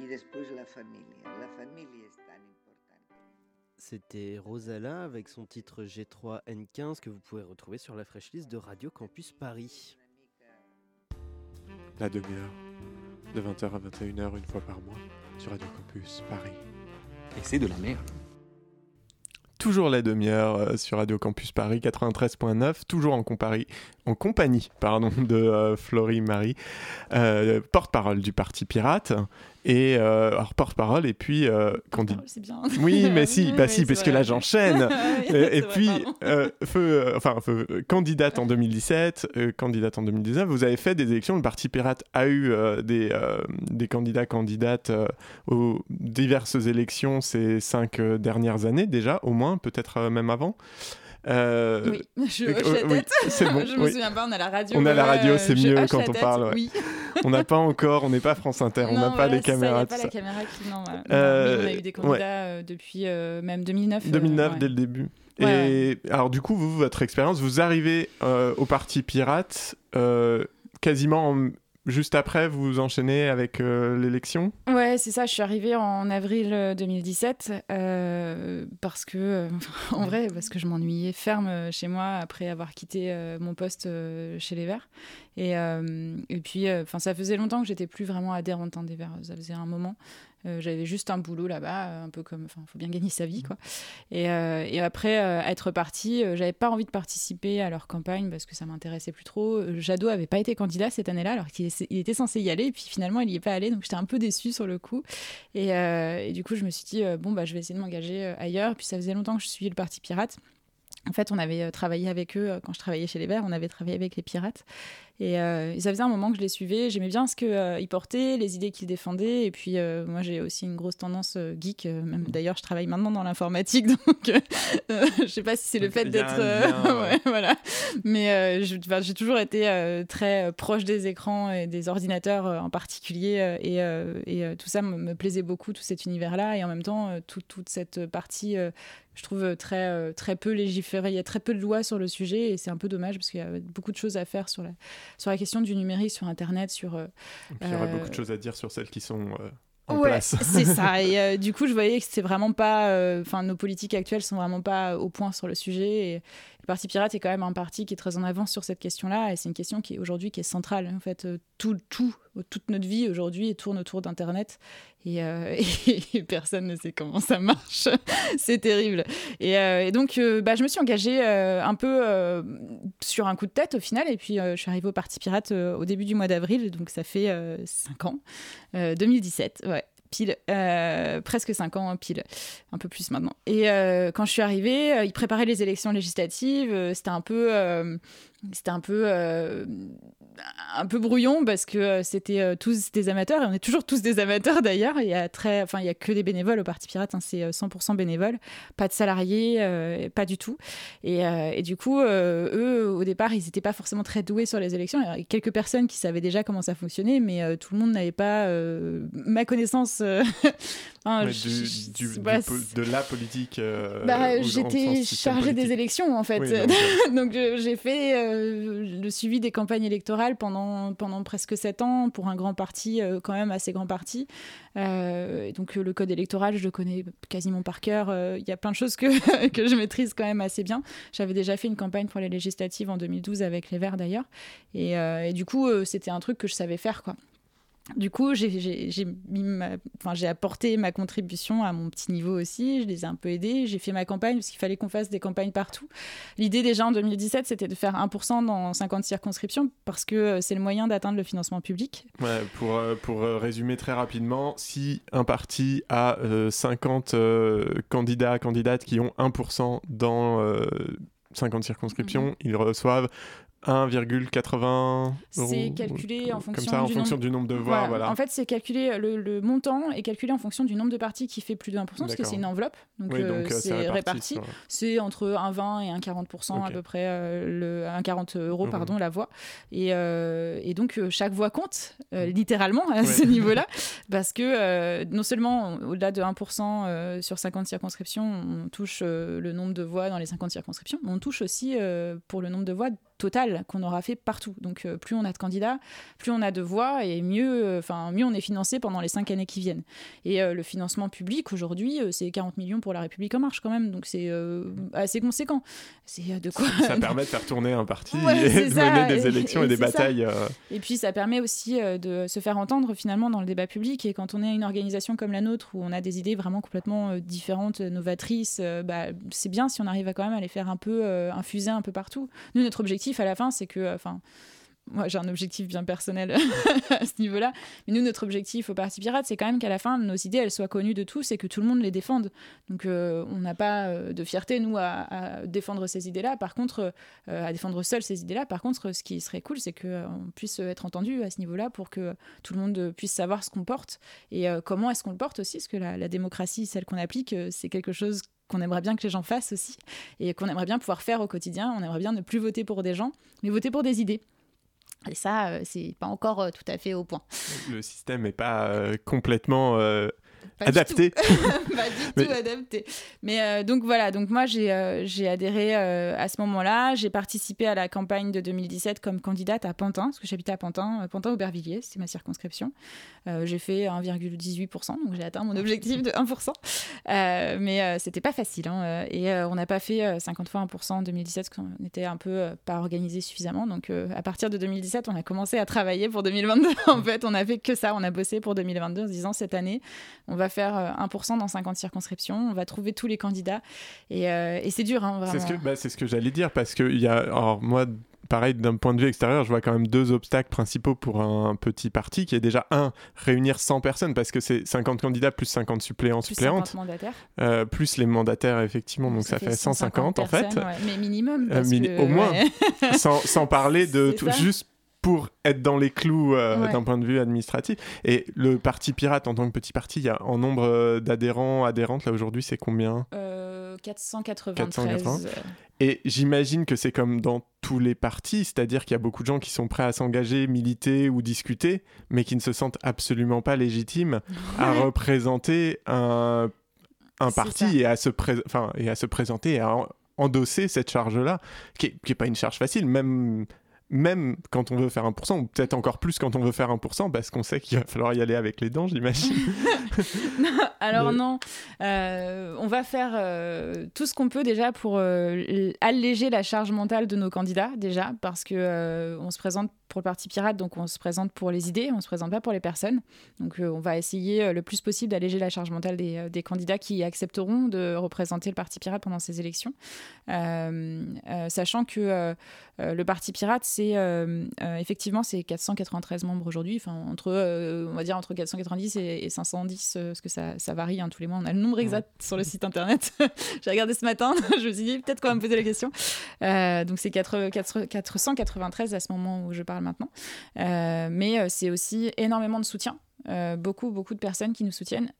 i després la família. La família és. C'était Rosala avec son titre G3N15 que vous pouvez retrouver sur la fraîche liste de Radio Campus Paris. La demi-heure, de 20h à 21h une fois par mois, sur Radio Campus Paris. Et c'est de la merde. Toujours la demi-heure euh, sur Radio Campus Paris 93.9, toujours en, compari- en compagnie pardon, de euh, Florie Marie, euh, porte-parole du Parti Pirate, et euh, alors porte-parole, et puis euh, c'est bien. Oui, mais si, bah si, parce que là j'enchaîne. Oui, et puis, feu, enfin, feu, candidate en 2017, euh, candidate en 2019, vous avez fait des élections. Le Parti Pirate a eu des, des candidats, candidates aux diverses élections ces cinq dernières années, déjà, au moins, peut-être même avant. Euh, Oui, je euh, hoche la oui, tête. c'est bon, je me oui. souviens pas, on a la radio. On a la ouais, radio, euh, c'est mieux quand on tête, parle, ouais. Oui. on n'a pas encore, on n'est pas France Inter, on n'a pas les ça, caméras. Pas la caméra qui. Non, voilà. Euh, on a eu des candidats euh, depuis euh, même 2009. euh, 2009 ouais. dès le début. Et alors du coup, vous, votre expérience, vous arrivez euh, au Parti Pirate euh, quasiment en- juste après, vous enchaînez avec euh, l'élection? Ouais, c'est ça. Je suis arrivée en avril euh, 2017 euh, parce que, euh, en vrai, parce que je m'ennuyais ferme euh, chez moi après avoir quitté euh, mon poste euh, chez les Verts. Et, euh, et puis, enfin, ça faisait longtemps que j'étais plus vraiment adhérente hein, des Verts. Ça faisait un moment. Euh, J'avais juste un boulot là-bas, euh, un peu comme, enfin, faut bien gagner sa vie, quoi. Et, euh, et après être partie, j'avais pas envie de participer à leur campagne parce que ça m'intéressait plus trop. Jadot avait pas été candidat cette année-là, alors qu'il était censé y aller, et puis finalement il y est pas allé, donc j'étais un peu déçue sur le coup. Et, et du coup, je me suis dit bon bah je vais essayer de m'engager ailleurs. Puis ça faisait longtemps que je suivais le Parti Pirate. En fait, on avait travaillé avec eux quand je travaillais chez les Verts, on avait travaillé avec les pirates. Et, euh, et ça faisait un moment que je les suivais. J'aimais bien ce qu'ils portaient, les idées qu'ils défendaient. Et puis, euh, moi, j'ai aussi une grosse tendance euh, geek. euh, même D'ailleurs, je travaille maintenant dans l'informatique. Donc, euh, euh, je sais pas si c'est le fait d'être. euh, ouais. voilà. Mais euh, j'ai toujours été euh, très euh, proche des écrans et des ordinateurs euh, en particulier. euh, et euh, et, euh, tout ça me, plaisait beaucoup, tout cet univers-là. Et en même temps, euh, tout- toute cette partie euh, je trouve euh, très, euh, très peu légiféré. Il y a très peu de lois sur le sujet et c'est un peu dommage parce qu'il y a beaucoup de choses à faire sur la, sur la question du numérique, sur Internet, sur. euh, puis, il y aurait Euh, beaucoup de choses à dire sur celles qui sont euh, en ouais, place. c'est ça. Et euh, du coup, je voyais que c'était vraiment pas. euh, Enfin, nos politiques actuelles sont vraiment pas au point sur le sujet. Et le Parti Pirate est quand même un parti qui est très en avance sur cette question-là. Et c'est une question qui aujourd'hui qui est centrale. En fait, euh, tout, tout, toute notre vie aujourd'hui tourne autour d'Internet. Et, euh, personne ne sait comment ça marche. c'est terrible. Et, euh, donc, bah, je me suis engagée un peu sur un coup de tête au final. Et puis, je suis arrivée au Parti Pirate au début du mois d'avril. Donc, ça fait 5 ans. Euh, 2017, ouais. Pile, euh, presque 5 ans, hein, pile, un peu plus maintenant. Et euh, quand je suis arrivée, euh, ils préparaient les élections législatives. euh, c'était un peu, c'était un peu, euh, un peu brouillon parce que euh, c'était euh, tous des amateurs et on est toujours tous des amateurs d'ailleurs. Il y a très, enfin, il y a que des bénévoles au Parti Pirate. hein, c'est euh, 100% bénévoles, pas de salariés, euh, pas du tout. Et, et du coup, eux, au départ, ils n'étaient pas forcément très doués sur les élections. Il y avait quelques personnes qui savaient déjà comment ça fonctionnait, mais tout le monde n'avait pas ma connaissance. je- du- je- du- bah, de la politique. bah, j'étais chargée des élections en fait. Oui, donc, Donc j'ai fait euh, le suivi des campagnes électorales pendant, pendant presque sept ans pour un grand parti, euh, quand même assez grand parti. Euh, donc euh, le code électoral, je le connais quasiment par cœur. Il y a plein de choses que, que je maîtrise quand même assez bien. J'avais déjà fait une campagne pour les législatives en 2012 avec les Verts d'ailleurs. Et, et du coup, c'était un truc que je savais faire quoi. Du coup, j'ai- enfin, apporté ma contribution à mon petit niveau aussi. Je les ai un peu aidés. J'ai fait ma campagne parce qu'il fallait qu'on fasse des campagnes partout. L'idée déjà en 2017, c'était de faire 1% dans 50 circonscriptions parce que euh, c'est le moyen d'atteindre le financement public. Ouais, pour, euh, pour euh, résumer très rapidement, si un parti a euh, 50 euh, candidats, candidates qui ont 1% dans euh, 50 circonscriptions, Mhm. ils reçoivent 1,80 C'est calculé en fonction, comme ça, en du, fonction nombre... du nombre de voix. Voilà. En fait, c'est calculé, le, le, montant est calculé en fonction du nombre de parties qui fait plus de 1%, parce que c'est une enveloppe. Donc, oui, euh, c'est réparti. C'est entre 1,20 et 1,40% okay. à peu près, euh, le, 1,40 euros, mmh. pardon, la voix. Et, euh, et donc, chaque voix compte, Mmh. littéralement, à ce niveau-là, parce que non seulement, au-delà de 1% sur 50 circonscriptions, on touche le nombre de voix dans les 50 circonscriptions, mais on touche aussi pour le nombre de voix total qu'on aura fait partout. Donc euh, plus on a de candidats, plus on a de voix et mieux, enfin mieux on est financé pendant les cinq années qui viennent. Et euh, le financement public aujourd'hui, euh, c'est 40 millions pour la République en marche quand même, donc c'est assez conséquent. C'est de quoi Ça permet de faire tourner un parti ouais, et de mener des élections et, et, et des batailles. Et puis ça permet aussi de se faire entendre finalement dans le débat public. Et quand on est une organisation comme la nôtre où on a des idées vraiment complètement différentes, novatrices, bah, c'est bien si on arrive à quand même à les faire un peu infuser un peu partout. Nous notre objectif à la fin, c'est que, enfin, moi j'ai un objectif bien personnel à ce niveau-là, mais nous notre objectif au Parti Pirate, c'est quand même qu'à la fin nos idées elles soient connues de tous et que tout le monde les défende. Donc euh, on n'a pas euh, de fierté nous à, défendre ces idées-là. Par contre, euh, à défendre seul ces idées-là. Par contre, ce qui serait cool, c'est que on puisse être entendu à ce niveau-là pour que tout le monde puisse savoir ce qu'on porte et comment est-ce qu'on le porte aussi, parce que la, la démocratie, celle qu'on applique, c'est quelque chose qu'on aimerait bien que les gens fassent aussi et qu'on aimerait bien pouvoir faire au quotidien. On aimerait bien ne plus voter pour des gens, mais voter pour des idées. Et ça, euh, c'est pas encore euh, tout à fait au point. Le système n'est pas euh, complètement pas adapté. Du pas du mais... tout adapté. Mais euh, donc voilà, donc moi j'ai euh, adhéré euh, à ce moment-là. J'ai participé à la campagne de 2017 comme candidate à Pantin, parce que j'habitais à Pantin, Pantin-Aubervilliers, c'est ma circonscription. j'ai fait 1,18%, donc j'ai atteint mon objectif de 1%. mais c'était pas facile. Hein, et on n'a pas fait 50 fois 1% en 2017, parce qu'on était un peu pas organisé suffisamment. Donc à partir de 2017, on a commencé à travailler pour 2022. en fait, on a fait que ça. On a bossé pour 2022 en se disant cette année, on va faire 1% dans 50 circonscriptions, on va trouver tous les candidats. Et, euh, et c'est dur, hein, vraiment. C'est ce que, bah, ce que j'allais dire, parce que y a, alors, moi, pareil, d'un point de vue extérieur, je vois quand même deux obstacles principaux pour un petit parti, qui est déjà, un, réunir 100 personnes, parce que c'est 50 candidats plus 50 suppléants, plus suppléantes. 50 mandataires. Euh, plus les mandataires, effectivement, donc ça, ça fait 150, 150 en fait. Ouais. Mais minimum. Euh, mini que, au moins, ouais. sans, sans, parler de tout, juste pour être dans les clous euh, Ouais. d'un point de vue administratif. Et le Parti Pirate, en tant que petit parti, il y a en nombre euh, d'adhérents, adhérentes, là aujourd'hui, c'est combien? Euh, 493. 480. euh, Et j'imagine que c'est comme dans tous les partis, c'est-à-dire qu'il y a beaucoup de gens qui sont prêts à s'engager, militer ou discuter, mais qui ne se sentent absolument pas légitimes à représenter un, parti ça. et à, se enfin, et à se présenter et à en- endosser cette charge-là, qui n'est pas une charge facile, même, même quand on veut faire 1%, ou peut-être encore plus quand on veut faire 1%, parce qu'on sait qu'il va falloir y aller avec les dents, j'imagine. Alors non, euh, on va faire euh, tout ce qu'on peut déjà pour euh, alléger la charge mentale de nos candidats déjà, parce que euh, on se présente pour le Parti Pirate, donc on se présente pour les idées, on se présente pas pour les personnes. Donc euh, on va essayer euh, le plus possible d'alléger la charge mentale des, euh, des candidats qui accepteront de représenter le Parti Pirate pendant ces élections, sachant que le Parti Pirate, c'est effectivement c'est 493 membres aujourd'hui, enfin entre on va dire entre 490 et, et 510, euh, parce que ça, ça varie hein, tous les mois. On a le nombre exact sur le site internet. J'ai regardé ce matin, je me suis dit peut-être qu'on va me poser la question. Donc c'est 4 4 493 à ce moment où je parle maintenant. Euh, mais euh, c'est aussi énormément de soutien. Euh, beaucoup, beaucoup de personnes qui nous soutiennent.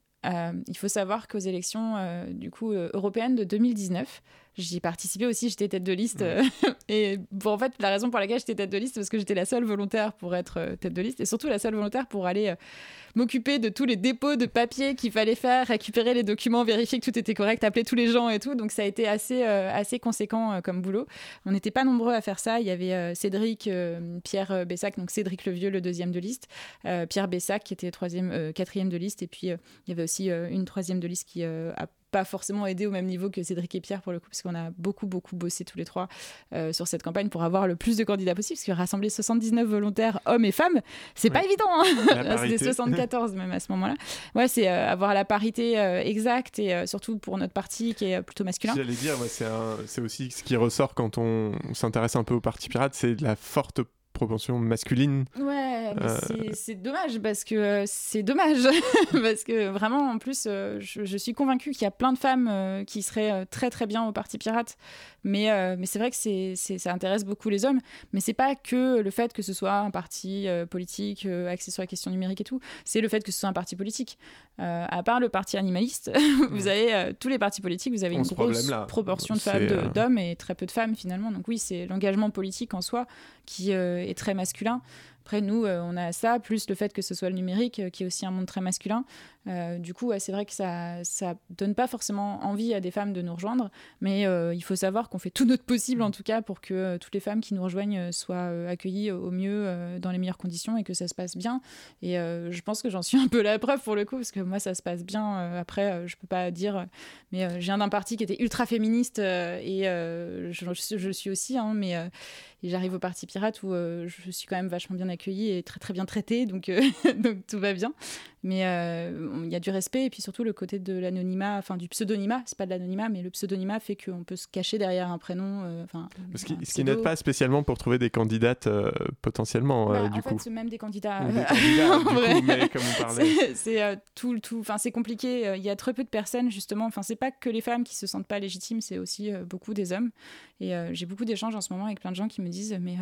Il faut savoir qu'aux élections du coup européennes de 2019, j'y ai participé aussi, j'étais tête de liste. euh, et bon, en fait, la raison pour laquelle j'étais tête de liste, c'est parce que j'étais la seule volontaire pour être euh, tête de liste, et surtout la seule volontaire pour aller euh, m'occuper de tous les dépôts de papier qu'il fallait faire, récupérer les documents, vérifier que tout était correct, appeler tous les gens et tout. Donc ça a été assez, assez conséquent comme boulot. On n'était pas nombreux à faire ça. Il y avait Cédric, Pierre Bessac, donc Cédric Levieux, le deuxième de liste, Pierre Bessac qui était troisième, quatrième de liste, et puis il y avait aussi une troisième de liste qui a pas forcément aidé au même niveau que Cédric et Pierre pour le coup, parce qu'on a beaucoup, beaucoup bossé tous les trois euh, sur cette campagne pour avoir le plus de candidats possible, parce que rassembler 79 volontaires, hommes et femmes, c'est pas Ouais. évident. hein. C'était parité. 74 même à ce moment-là. Ouais, c'est euh, avoir la parité euh, exacte et surtout pour notre parti qui est plutôt masculin. J'allais dire, moi, c'est aussi ce qui ressort quand on, on s'intéresse un peu au Parti Pirate, c'est la forte proportion masculine. Ouais, c'est dommage parce que c'est dommage. Parce que vraiment en plus je, je, suis convaincue qu'il y a plein de femmes qui seraient très très bien au Parti Pirate, mais mais c'est vrai que c'est ça intéresse beaucoup les hommes, mais c'est pas que le fait que ce soit un parti politique axé sur la question numérique et tout, c'est le fait que ce soit un parti politique. à part le parti animaliste, vous avez tous les partis politiques, vous avez une grosse proportion de femmes, d'hommes et très peu de femmes finalement. Donc oui, c'est l'engagement politique en soi qui euh, est très masculin. Après, nous, euh, on a ça, plus le fait que ce soit le numérique, euh, qui est aussi un monde très masculin. Euh, du coup, c'est vrai que ça ça donne pas forcément envie à des femmes de nous rejoindre, mais il faut savoir qu'on fait tout notre possible, en tout cas, pour que toutes les femmes qui nous rejoignent soient accueillies au mieux, dans les meilleures conditions, et que ça se passe bien. Et je pense que j'en suis un peu la preuve pour le coup, parce que moi, ça se passe bien. après, je peux pas dire, mais je viens d'un parti qui était ultra féministe, et je, je, suis aussi, hein, mais j'arrive au Parti Pirate où je suis quand même vachement bien accueillie et très très bien traitée, donc, donc tout va bien. Mais euh, il y a du respect et puis surtout le côté de l'anonymat, enfin du pseudonymat, c'est pas de l'anonymat, mais le pseudonymat fait qu'on peut se cacher derrière un prénom. Euh, enfin, ce qui, qui n'aide pas spécialement pour trouver des candidates euh, potentiellement, bah, du en coup. Fait, même des candidats. Des candidats du coup, mais comme on parlait. C'est tout, tout, enfin c'est compliqué. Il y a très peu de personnes justement. Enfin c'est pas que les femmes qui se sentent pas légitimes, c'est aussi beaucoup des hommes. Et j'ai beaucoup d'échanges en ce moment avec plein de gens qui me disent mais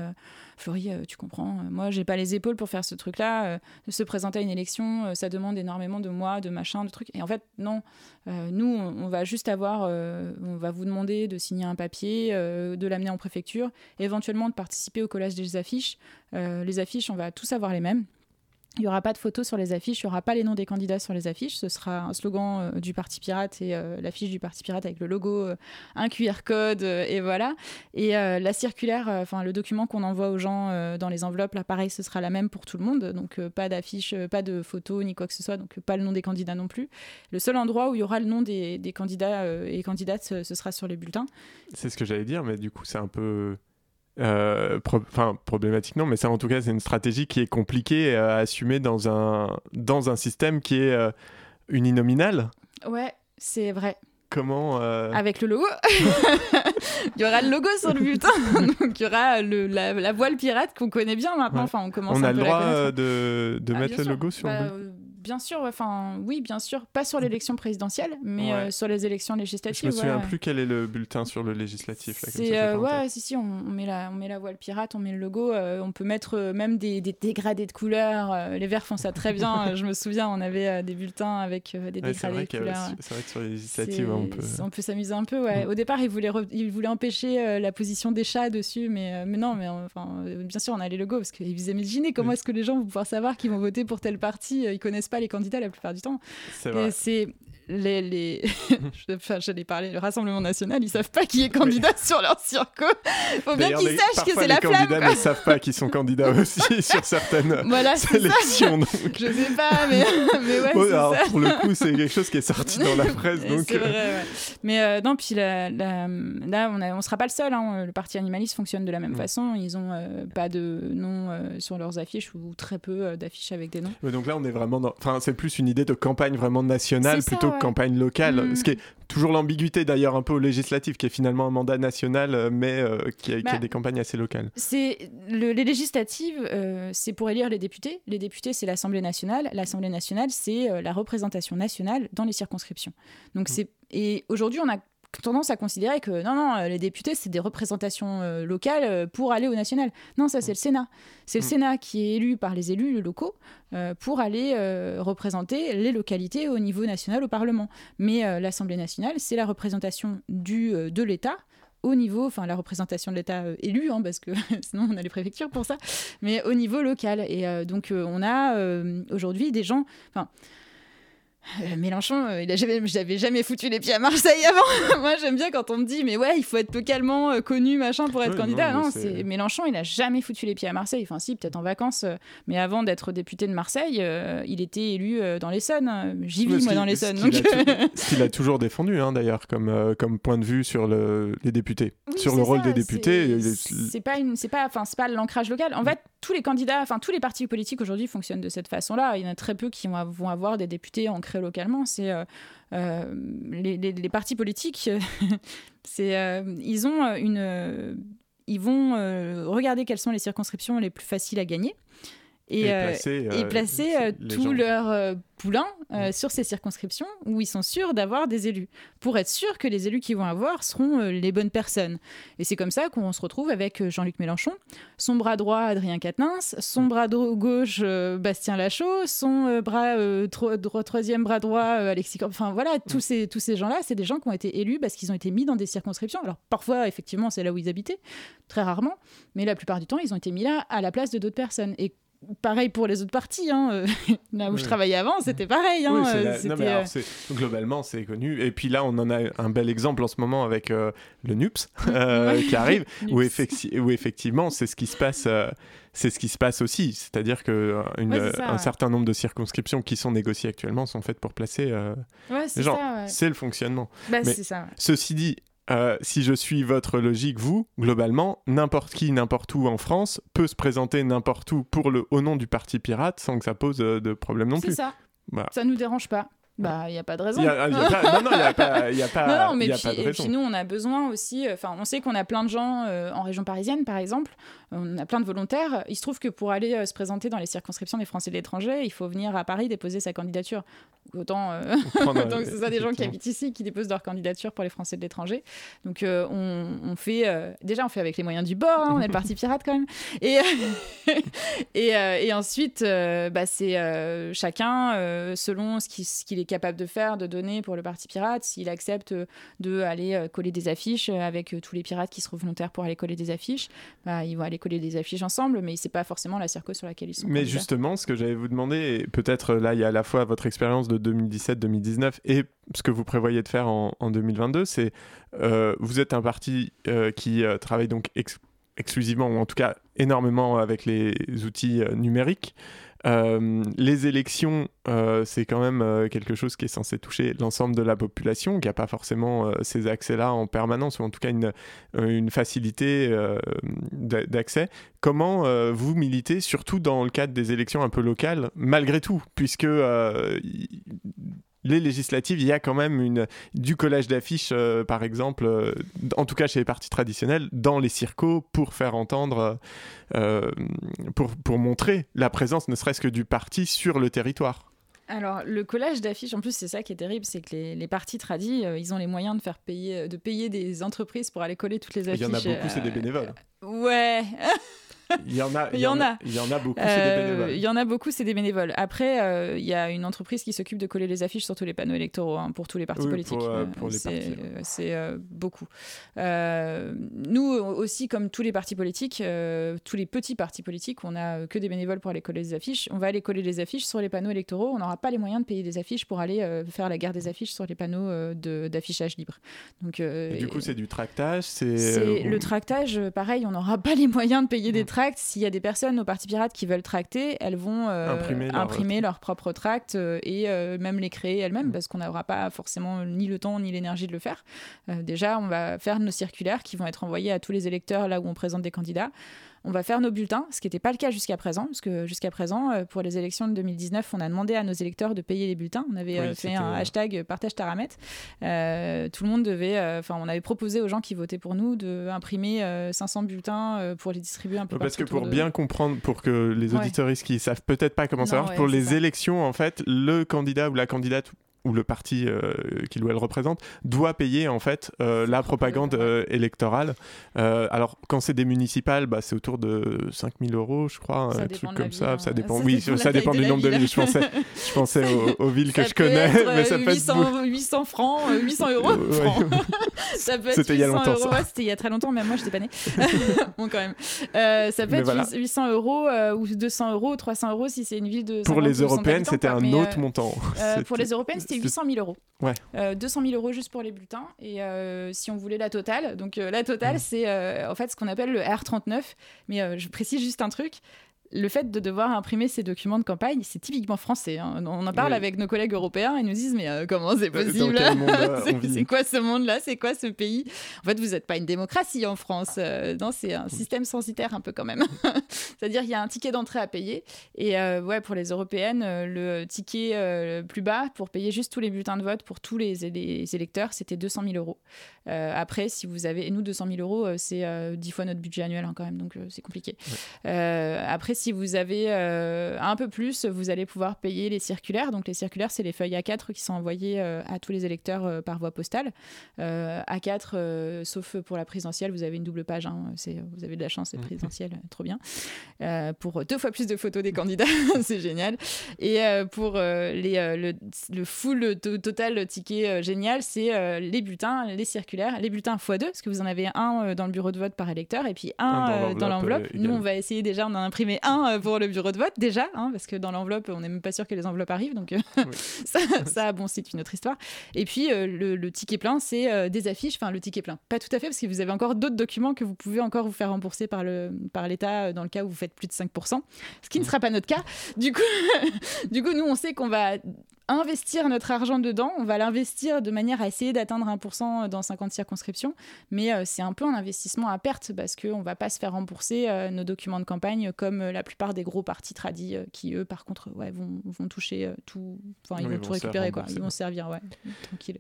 Florie, tu comprends, moi j'ai pas les épaules pour faire ce truc-là. se présenter à une élection, ça demande énormément de moi, de machin, de trucs. Et en fait, non. Euh, nous, on, va juste avoir, euh, on va vous demander de signer un papier, euh, de l'amener en préfecture, éventuellement de participer au collage des affiches. les affiches, on va tous avoir les mêmes. Il n'y aura pas de photos sur les affiches, il n'y aura pas les noms des candidats sur les affiches. Ce sera un slogan euh, du Parti Pirate et euh, l'affiche du Parti Pirate avec le logo, euh, un QR code et voilà. Et la circulaire, enfin le document qu'on envoie aux gens dans les enveloppes, là pareil, ce sera la même pour tout le monde. Donc pas d'affiche, pas de photos ni quoi que ce soit, donc pas le nom des candidats non plus. Le seul endroit où il y aura le nom des, des candidats et candidates, ce sera sur les bulletins. C'est ce que j'allais dire, mais du coup c'est un peu euh, enfin problématique non mais ça en tout cas c'est une stratégie qui est compliquée à assumer dans un dans un système qui est euh, uninominal. Ouais c'est vrai. Comment euh, avec le logo. Il y aura le logo sur le bulletin. Donc il y aura le, la, voile pirate qu'on connaît bien maintenant. Enfin on commence on a le droit de, de ah, mettre le logo sur le bah, bien sûr, enfin, oui, bien sûr, pas sur l'élection présidentielle, mais euh, sur les élections législatives. Je me souviens plus quel est le bulletin sur le législatif. C'est euh, ouais, si si, on, met la, on met la voile pirate, on met le logo, euh, on peut mettre même des, des, dégradés de couleurs. les Verts font ça très bien. je me souviens, on avait des bulletins avec des dégradés de couleurs. C'est vrai que sur les législatives, on peut. On peut s'amuser un peu. Ouais. Mm. Au départ, ils voulaient, ils voulaient empêcher la position des chats dessus, mais, mais non, mais enfin, bien sûr, on a les logos parce qu'ils vous imaginez comment est-ce que les gens vont pouvoir savoir qu'ils vont voter pour tel parti. Ils connaissent pas les candidats la plupart du temps. C'est les, les... enfin, j'allais parler, le Rassemblement National, ils savent pas qui est candidat sur leur circo. Faut bien qu'ils sachent que c'est la flamme. Les candidats ne savent pas qu'ils sont candidats aussi sur certaines voilà, sélections. Donc... Je sais pas, mais, mais ouais. alors, Pour le coup, c'est quelque chose qui est sorti dans la presse. donc... C'est vrai, ouais. Mais euh, non, puis là, là, on ne on sera pas le seul. Hein. Le parti animaliste fonctionne de la même façon. Ils ont euh, pas de nom euh, sur leurs affiches ou très peu d'affiches avec des noms. donc là, on est vraiment dans. Enfin, c'est plus une idée de campagne vraiment nationale plutôt campagne locale. Mm. Ce qui est toujours l'ambiguïté d'ailleurs un peu au législatif, qui est finalement un mandat national, euh, mais euh, qui, a, bah, des campagnes assez locales. C'est le, les législatives, euh, c'est pour élire les députés. Les députés, c'est l'Assemblée nationale. L'Assemblée nationale, c'est la représentation nationale dans les circonscriptions. Donc mm. c'est et aujourd'hui, on a tendance à considérer que non, non, les députés, c'est des représentations euh, locales euh, pour aller au national. Non, ça, c'est le Sénat. C'est le mm. Sénat qui est élu par les élus locaux euh, pour aller représenter les localités au niveau national au Parlement. Mais l'Assemblée nationale, c'est la représentation du, de l'État au niveau, enfin la représentation de l'État élu, hein, parce que sinon on a les préfectures pour ça, mais au niveau local. Et donc on a aujourd'hui des gens, enfin euh, Mélenchon, euh, il a jamais, j'avais jamais foutu les pieds à Marseille avant. Moi, j'aime bien quand on me dit, mais ouais, il faut être localement euh, connu, machin, pour être candidat. Non, c'est Mélenchon, il a jamais foutu les pieds à Marseille. Enfin, si, peut-être en vacances, mais avant d'être député de Marseille, il était élu dans l'Essonne. J'y vis, moi, dans l'Essonne. Donc... Ce qu'il a toujours défendu, hein, d'ailleurs, comme, comme point de vue sur le, les députés, sur le rôle des députés. C'est pas une, c'est pas, enfin, c'est pas l'ancrage local. En fait, tous les candidats, enfin, tous les partis politiques aujourd'hui fonctionnent de cette façon-là. Il y en a très peu qui vont avoir des députés ancrés localement. C'est euh, euh, les, partis politiques, c'est euh, ils ont une ils vont regarder quelles sont les circonscriptions les plus faciles à gagner et, et placer, tous leurs poulains mm. sur ces circonscriptions où ils sont sûrs d'avoir des élus, pour être sûr que les élus qu'ils vont avoir seront les bonnes personnes. Et c'est comme ça qu'on se retrouve avec Jean-Luc Mélenchon, son bras droit Adrien Quatennens, son mm. bras gauche Bastien Lachaud, son bras troisième bras droit Alexis Enfin voilà, tous mm. ces, tous ces gens-là, c'est des gens qui ont été élus parce qu'ils ont été mis dans des circonscriptions. Alors parfois, effectivement, c'est là où ils habitaient, très rarement, mais la plupart du temps, ils ont été mis là à la place de d'autres personnes. Et pareil pour les autres parties. Hein. Euh, là où je travaillais avant, c'était pareil. Hein. Euh, euh, globalement, c'est connu. Et puis là, on en a un bel exemple en ce moment avec le NUPS qui arrive, où, effectivement, c'est ce qui se passe. c'est ce qui se passe aussi, c'est-à-dire que un certain nombre de circonscriptions qui sont négociées actuellement sont faites pour placer les gens. C'est le fonctionnement. Bah, ceci dit, euh, si je suis votre logique, vous, globalement, n'importe qui, n'importe où en France peut se présenter n'importe où pour le, au nom du parti pirate sans que ça pose euh, de problème non plus. C'est ça. Bah. Ça nous dérange pas. Bah, il n'y a pas de raison. non, non, il n'y a pas, y a pas, non, mais puis, de raison. Et puis nous, on a besoin aussi, enfin, on sait qu'on a plein de gens en région parisienne, par exemple, on a plein de volontaires. Il se trouve que pour aller euh, se présenter dans les circonscriptions des Français de l'étranger, il faut venir à Paris déposer sa candidature. Autant, euh, donc c'est ça des gens qui habitent ici qui déposent leur candidature pour les Français de l'étranger. Donc euh, on, fait déjà on fait avec les moyens du bord, hein, on est le parti pirate quand même. Et et, ensuite bah, c'est chacun selon ce qu'il est capable de faire, de donner pour le parti pirate, s'il accepte de aller coller des affiches avec tous les pirates qui seront volontaires pour aller coller des affiches, bah, ils vont aller coller des affiches ensemble, mais c'est pas forcément la circo sur laquelle ils sont. Mais justement, ce que j'allais vous demander, peut-être là, il y a à la fois votre expérience de 2017-2019 et ce que vous prévoyez de faire en, 2022, c'est euh, vous êtes un parti euh, qui euh, travaille donc exclusivement, ou en tout cas énormément avec les outils numériques. Euh, les élections, euh, c'est quand même euh, quelque chose qui est censé toucher l'ensemble de la population, qui n'a pas forcément ces accès-là en permanence, ou en tout cas une, une facilité d'accès. Comment vous militez, surtout dans le cadre des élections un peu locales, malgré tout, puisque les législatives, il y a quand même une, du collage d'affiches, euh, par exemple, euh, en tout cas chez les partis traditionnels, dans les circos pour faire entendre, euh, pour, pour montrer la présence ne serait-ce que du parti sur le territoire. Alors, le collage d'affiches, en plus, c'est ça qui est terrible, c'est que les, les partis tradis, ils ont les moyens de faire payer, de payer des entreprises pour aller coller toutes les affiches. Il y en a beaucoup, c'est des bénévoles. ouais. Il y en a. Il y, en a. Il y en a beaucoup, c'est des euh, bénévoles. Il y en a beaucoup, c'est des bénévoles. Après, euh, il y a une entreprise qui s'occupe de coller les affiches sur tous les panneaux électoraux hein, pour tous les partis politiques. Euh, pour, les partis. C'est beaucoup. nous aussi, comme tous les partis politiques, tous les petits partis politiques, on n'a que des bénévoles pour aller coller les affiches. On va aller coller les affiches sur les panneaux électoraux. On n'aura pas les moyens de payer des affiches pour aller faire la guerre des affiches sur les panneaux d'affichage libre. Donc, du coup, c'est du tractage. C'est le tractage. Pareil, on n'aura pas les moyens de payer des tracts s'il y a des personnes au Parti Pirate qui veulent tracter, elles vont euh, imprimer, leur... propre tract euh, et euh, même les créer elles-mêmes mm. parce qu'on n'aura pas forcément ni le temps ni l'énergie de le faire. déjà, on va faire nos circulaires qui vont être envoyés à tous les électeurs là où on présente des candidats on va faire nos bulletins, ce qui n'était pas le cas jusqu'à présent, parce que jusqu'à présent, euh, pour les élections de 2019, on a demandé à nos électeurs de payer les bulletins. On avait euh, fait un hashtag partage. Euh, tout le monde devait, enfin, on avait proposé aux gens qui votaient pour nous d'imprimer 500 bulletins pour les distribuer un peu Parce que pour bien comprendre, pour que les auditoristes qui savent peut-être pas comment ça marche, pour les élections, en fait, le candidat ou la candidate ou le parti euh, qu'il ou elle représente doit payer en fait euh, la propagande euh, électorale. alors quand c'est des municipales, bah, c'est autour de 5000 euros, je crois, un truc comme ça. Ça hein. dépend. oui, ça dépend du nombre de villes. Je pensais, je pensais aux, villes que je connais, mais ça 800, 800 francs, 800 euros. C'était il y a longtemps. C'était il y a très longtemps, mais moi je n'étais pas née. bon quand même. ça peut être 800 euros ou 200 euros, 300 euros si c'est une ville de. Pour les européennes, c'était un autre montant. pour les européennes, c'était 800 000 euros. Ouais. 200 euh, 000 euros juste pour les bulletins. Et euh, si on voulait la totale, donc euh, la totale, mmh. c'est en fait ce qu'on appelle le R39. Mais je précise juste un truc le fait de devoir imprimer ces documents de campagne, c'est typiquement français. hein. On en parle Oui. avec nos collègues européens, ils nous disent mais euh, comment c'est possible? C'est- quoi ce monde-là? C'est quoi ce pays? En fait, vous n'êtes pas une démocratie en France. Euh, non, c'est un système censitaire un peu quand même. C'est-à-dire il y a un ticket d'entrée à payer. Et euh, ouais, pour les européennes, le ticket le plus bas pour payer juste tous les bulletins de vote pour tous les, les électeurs, c'était 200 000 euros. Après, si vous avez, et nous 200 000 euros, c'est euh, 10 fois notre budget annuel hein, quand même, donc c'est compliqué. Euh, après, si vous avez euh, un peu plus, vous allez pouvoir payer les circulaires. Donc les circulaires, c'est les feuilles A4 qui sont envoyées euh, à tous les électeurs euh, par voie postale. Euh, A4, euh, sauf pour la présidentielle, vous avez une double page. hein, vous avez de la chance, c'est présidentielle, trop bien. Pour deux fois plus de photos des candidats, c'est génial. Et pour les, le, le full to- total ticket génial, c'est les bulletins, les circulaires, les bulletins x2, parce que vous en avez un dans le bureau de vote par électeur et puis un, Un dans l'enveloppe, Nous, on va essayer déjà, on a imprimé un euh, pour le bureau de vote déjà, hein, parce que dans l'enveloppe, on n'est même pas sûr que les enveloppes arrivent, donc euh, ça, ça, bon, c'est une autre histoire. Et puis euh, le, le ticket plein, c'est euh, des affiches, enfin le ticket plein, pas tout à fait, parce que vous avez encore d'autres documents que vous pouvez encore vous faire rembourser par le par l'État euh, dans le cas où vous faites plus de 5%, ce qui ne sera pas notre cas. Du coup, du coup, nous, on sait qu'on va investir notre argent dedans, on va l'investir de manière à essayer d'atteindre 1% dans 50 circonscriptions, mais euh, c'est un peu un investissement à perte parce qu'on ne va pas se faire rembourser euh, nos documents de campagne comme euh, la plupart des gros partis tradis qui, eux, par contre, ouais, vont, vont toucher tout, enfin, ils Oui, vont ils tout vont récupérer, quoi. ils vont servir, ouais, tranquille.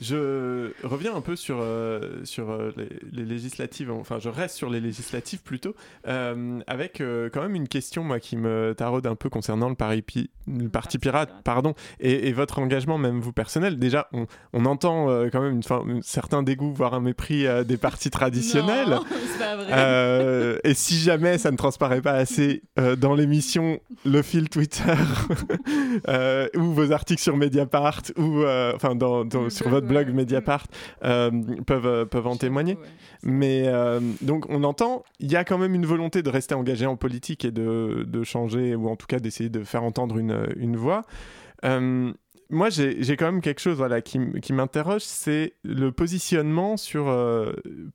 Je reviens un peu sur, euh, sur euh, les, les législatives, enfin je reste sur les législatives plutôt, euh, avec quand même une question moi qui me taraude un peu concernant le, pari pi- le parti pirate, pardon, et, et votre engagement même vous personnel. Déjà, on, on entend quand même une, fin- un certain dégoût, voire un mépris des partis traditionnels. Non, c'est pas vrai. Et si jamais ça ne transparaît pas assez dans l'émission, le fil Twitter ou vos articles sur Mediapart ou enfin dans, dans- Le sur votre blog. Mediapart euh, peuvent euh, peuvent en témoigner. Ouais. Mais euh, donc on entend, il y a quand même une volonté de rester engagé en politique et de, de changer ou en tout cas d'essayer de faire entendre une, une voix. Euh, moi, j'ai quand même quelque chose voilà, qui, qui m'interroge, c'est le positionnement sur,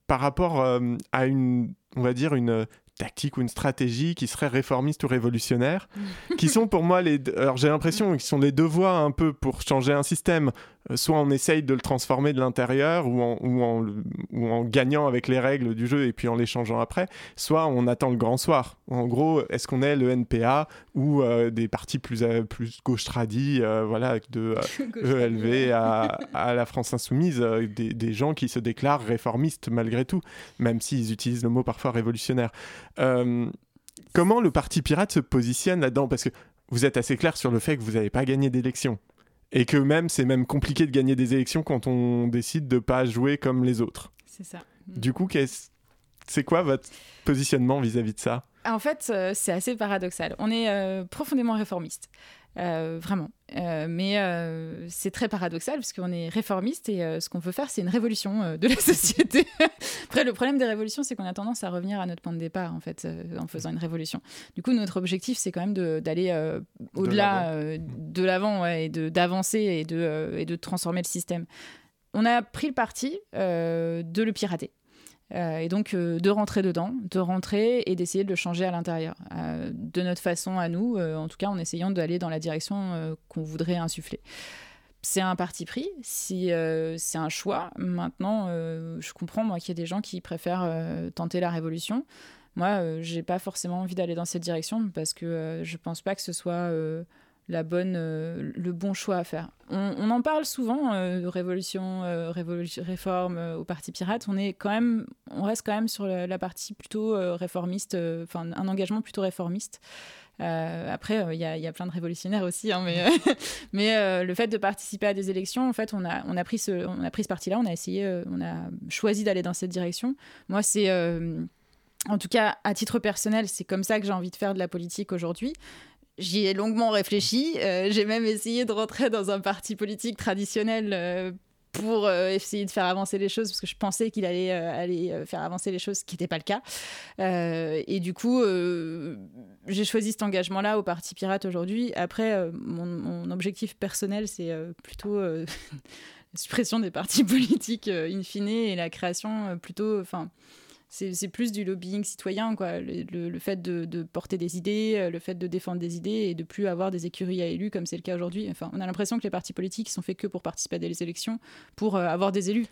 par rapport à une, on va dire, une tactique ou une stratégie qui serait réformiste ou révolutionnaire, qui sont pour moi les... Alors j'ai l'impression qu'ils sont les deux voies un peu pour changer un système. Euh, Soit on essaye de le transformer de l'intérieur ou en, ou, en, le- ou en gagnant avec les règles du jeu et puis en les changeant après, soit on attend le grand soir. En gros, est-ce qu'on est le NPA ou euh, des partis plus, euh, plus gauche tradis, euh, voilà, de ELV à, à la France Insoumise, des, des gens qui se déclarent réformistes malgré tout, même s'ils utilisent le mot parfois révolutionnaire. Comment le Parti Pirate se positionne là-dedans? Parce que vous êtes assez clair sur le fait que vous n'avez pas gagné d'élection. Et que même, c'est même compliqué de gagner des élections quand on décide de pas jouer comme les autres. C'est ça. Du coup, qu'est-ce- c'est quoi votre positionnement vis-à-vis de ça? En fait, euh, c'est assez paradoxal. On est euh, profondément réformiste. Euh, vraiment. Euh, mais euh, c'est très paradoxal parce qu'on est réformiste et ce qu'on veut faire, c'est une révolution de la société. Après, le problème des révolutions, c'est qu'on a tendance à revenir à notre point de départ, en fait, en faisant une révolution. Du coup, notre objectif, c'est quand même d'aller au-delà, de l'avant, ouais, et d'avancer et, de, et de transformer le système. On a pris le parti de le pirater. Euh, et donc euh, de rentrer dedans, de rentrer et d'essayer de le changer à l'intérieur, euh, de notre façon à nous, en tout cas en essayant d'aller dans la direction qu'on voudrait insuffler. C'est un parti pris, c'est un choix. Maintenant, je comprends moi qu'il y a des gens qui préfèrent tenter la révolution. Moi, j'ai pas forcément envie d'aller dans cette direction parce que je pense pas que ce soit la bonne, euh, le bon choix à faire. On, en parle souvent, euh, révolution, euh, réforme au Parti Pirate. On est quand même, on reste quand même sur la, partie plutôt réformiste, enfin un engagement plutôt réformiste. Après, il y, a- y a plein de révolutionnaires aussi, hein, mais, mais le fait de participer à des élections, en fait, on a, on a pris ce, on a pris ce parti-là, on a essayé, on a choisi d'aller dans cette direction. Moi, c'est en tout cas, à titre personnel, c'est comme ça que j'ai envie de faire de la politique aujourd'hui. J'y ai longuement réfléchi. euh, j'ai même essayé de rentrer dans un parti politique traditionnel euh, pour euh, essayer de faire avancer les choses, parce que je pensais qu'il allait, aller faire avancer les choses, ce qui n'était pas le cas. Et du coup, j'ai choisi cet engagement-là au Parti Pirate aujourd'hui. Après, mon, objectif personnel, c'est plutôt la suppression des partis politiques in fine et la création plutôt... c'est plus du lobbying citoyen, quoi. Le, fait de, porter des idées, euh, le fait de défendre des idées et de plus avoir des écuries à élus comme c'est le cas aujourd'hui. Enfin, on a l'impression que les partis politiques sont faits que pour participer à des élections, pour euh, avoir des élus.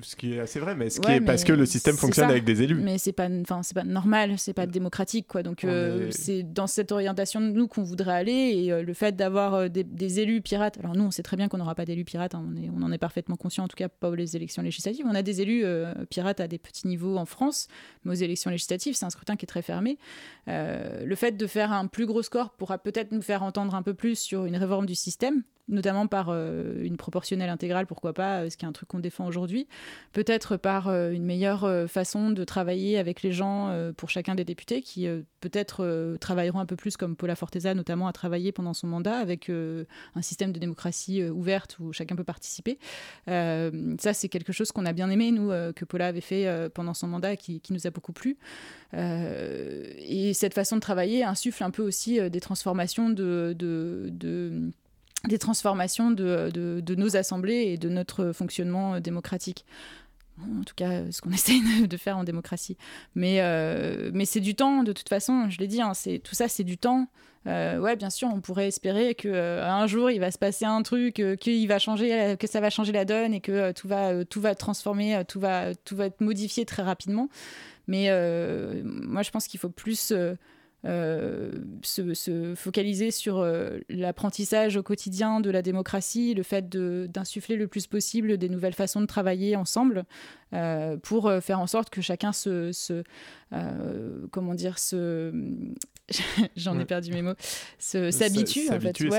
Ce qui, est assez vrai, mais, ce qui est parce que le système fonctionne avec des élus. Mais c'est pas, enfin, c'est pas normal, c'est pas démocratique, quoi. Donc euh, c'est dans cette orientation de nous qu'on voudrait aller et le fait d'avoir des, élus pirates. Alors nous, on sait très bien qu'on n'aura pas d'élus pirates. Hein, on, est, on en est parfaitement conscient, en tout cas pas aux élections législatives. On a des élus pirates à des petits niveaux en France mais aux élections législatives, c'est un scrutin qui est très fermé. Euh, le fait de faire un plus gros score pourra peut-être nous faire entendre un peu plus sur une réforme du système, notamment par euh, une proportionnelle intégrale, pourquoi pas, euh, ce qui est un truc qu'on défend aujourd'hui, peut-être par euh, une meilleure façon de travailler avec les gens pour chacun des députés, qui peut-être travailleront un peu plus comme Paula Forteza, notamment, a travaillé pendant son mandat, avec un système de démocratie ouverte où chacun peut participer. ça, c'est quelque chose qu'on a bien aimé, nous, que Paula avait fait pendant son mandat et qui, nous a beaucoup plu. et cette façon de travailler insuffle un peu aussi des transformations de des transformations de, de, nos assemblées et de notre fonctionnement euh, démocratique. En tout cas, ce qu'on essaie de faire en démocratie. Mais, euh, mais c'est du temps, de toute façon, je l'ai dit, hein, tout ça, c'est du temps. Euh, ouais, bien sûr, on pourrait espérer que un jour il va se passer un truc, qu'il va changer, que ça va changer la donne et que tout va, tout va transformer, tout va, tout va être modifié très rapidement. Mais moi, je pense qu'il faut plus euh, se, focaliser sur euh, l'apprentissage au quotidien de la démocratie, le fait d'insuffler le plus possible des nouvelles façons de travailler ensemble euh, pour faire en sorte que chacun se, se comment dire, se j'en ai perdu mes mots, s'habitue en fait,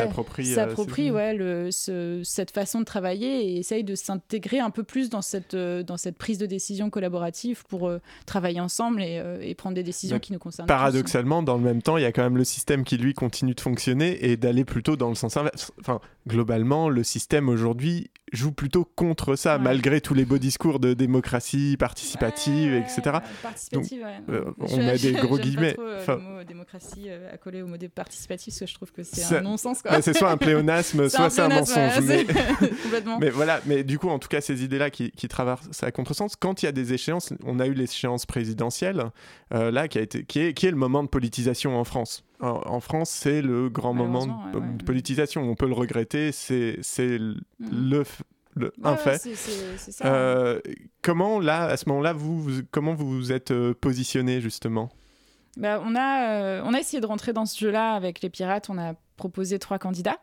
s'approprie, ouais, le, cette façon de travailler et essaye de s'intégrer un peu plus dans cette, dans cette prise de décision collaborative pour travailler ensemble et, et, prendre des décisions qui nous concernent. Paradoxalement, dans le même temps, il y a quand même le système qui lui continue de fonctionner et d'aller plutôt dans le sens inverse. Enfin, globalement, le système aujourd'hui joue plutôt contre ça, malgré tous les beaux discours de démocratie participative, etc. Participative, euh, on a des gros guillemets. Pas trop, euh, le mot démocratie euh, accolé au mot participatif, parce que je trouve que c'est un non-sens. c'est soit un pléonasme, soit c'est un mensonge. mais... mais... voilà, mais du coup, en tout cas, ces idées-là qui, qui traversent à contresens, quand il y a des échéances, on a eu l'échéance présidentielle, là, qui, a été, qui, est, qui est le moment de politisation en France en, France, c'est le grand moment de, politisation. On peut le regretter, c'est mm. le, le un fait. Euh, comment là, à ce moment-là, vous, comment vous vous êtes euh, positionné justement? Bah, on, a, euh, on a essayé de rentrer dans ce jeu-là avec les pirates. On a proposé trois candidats.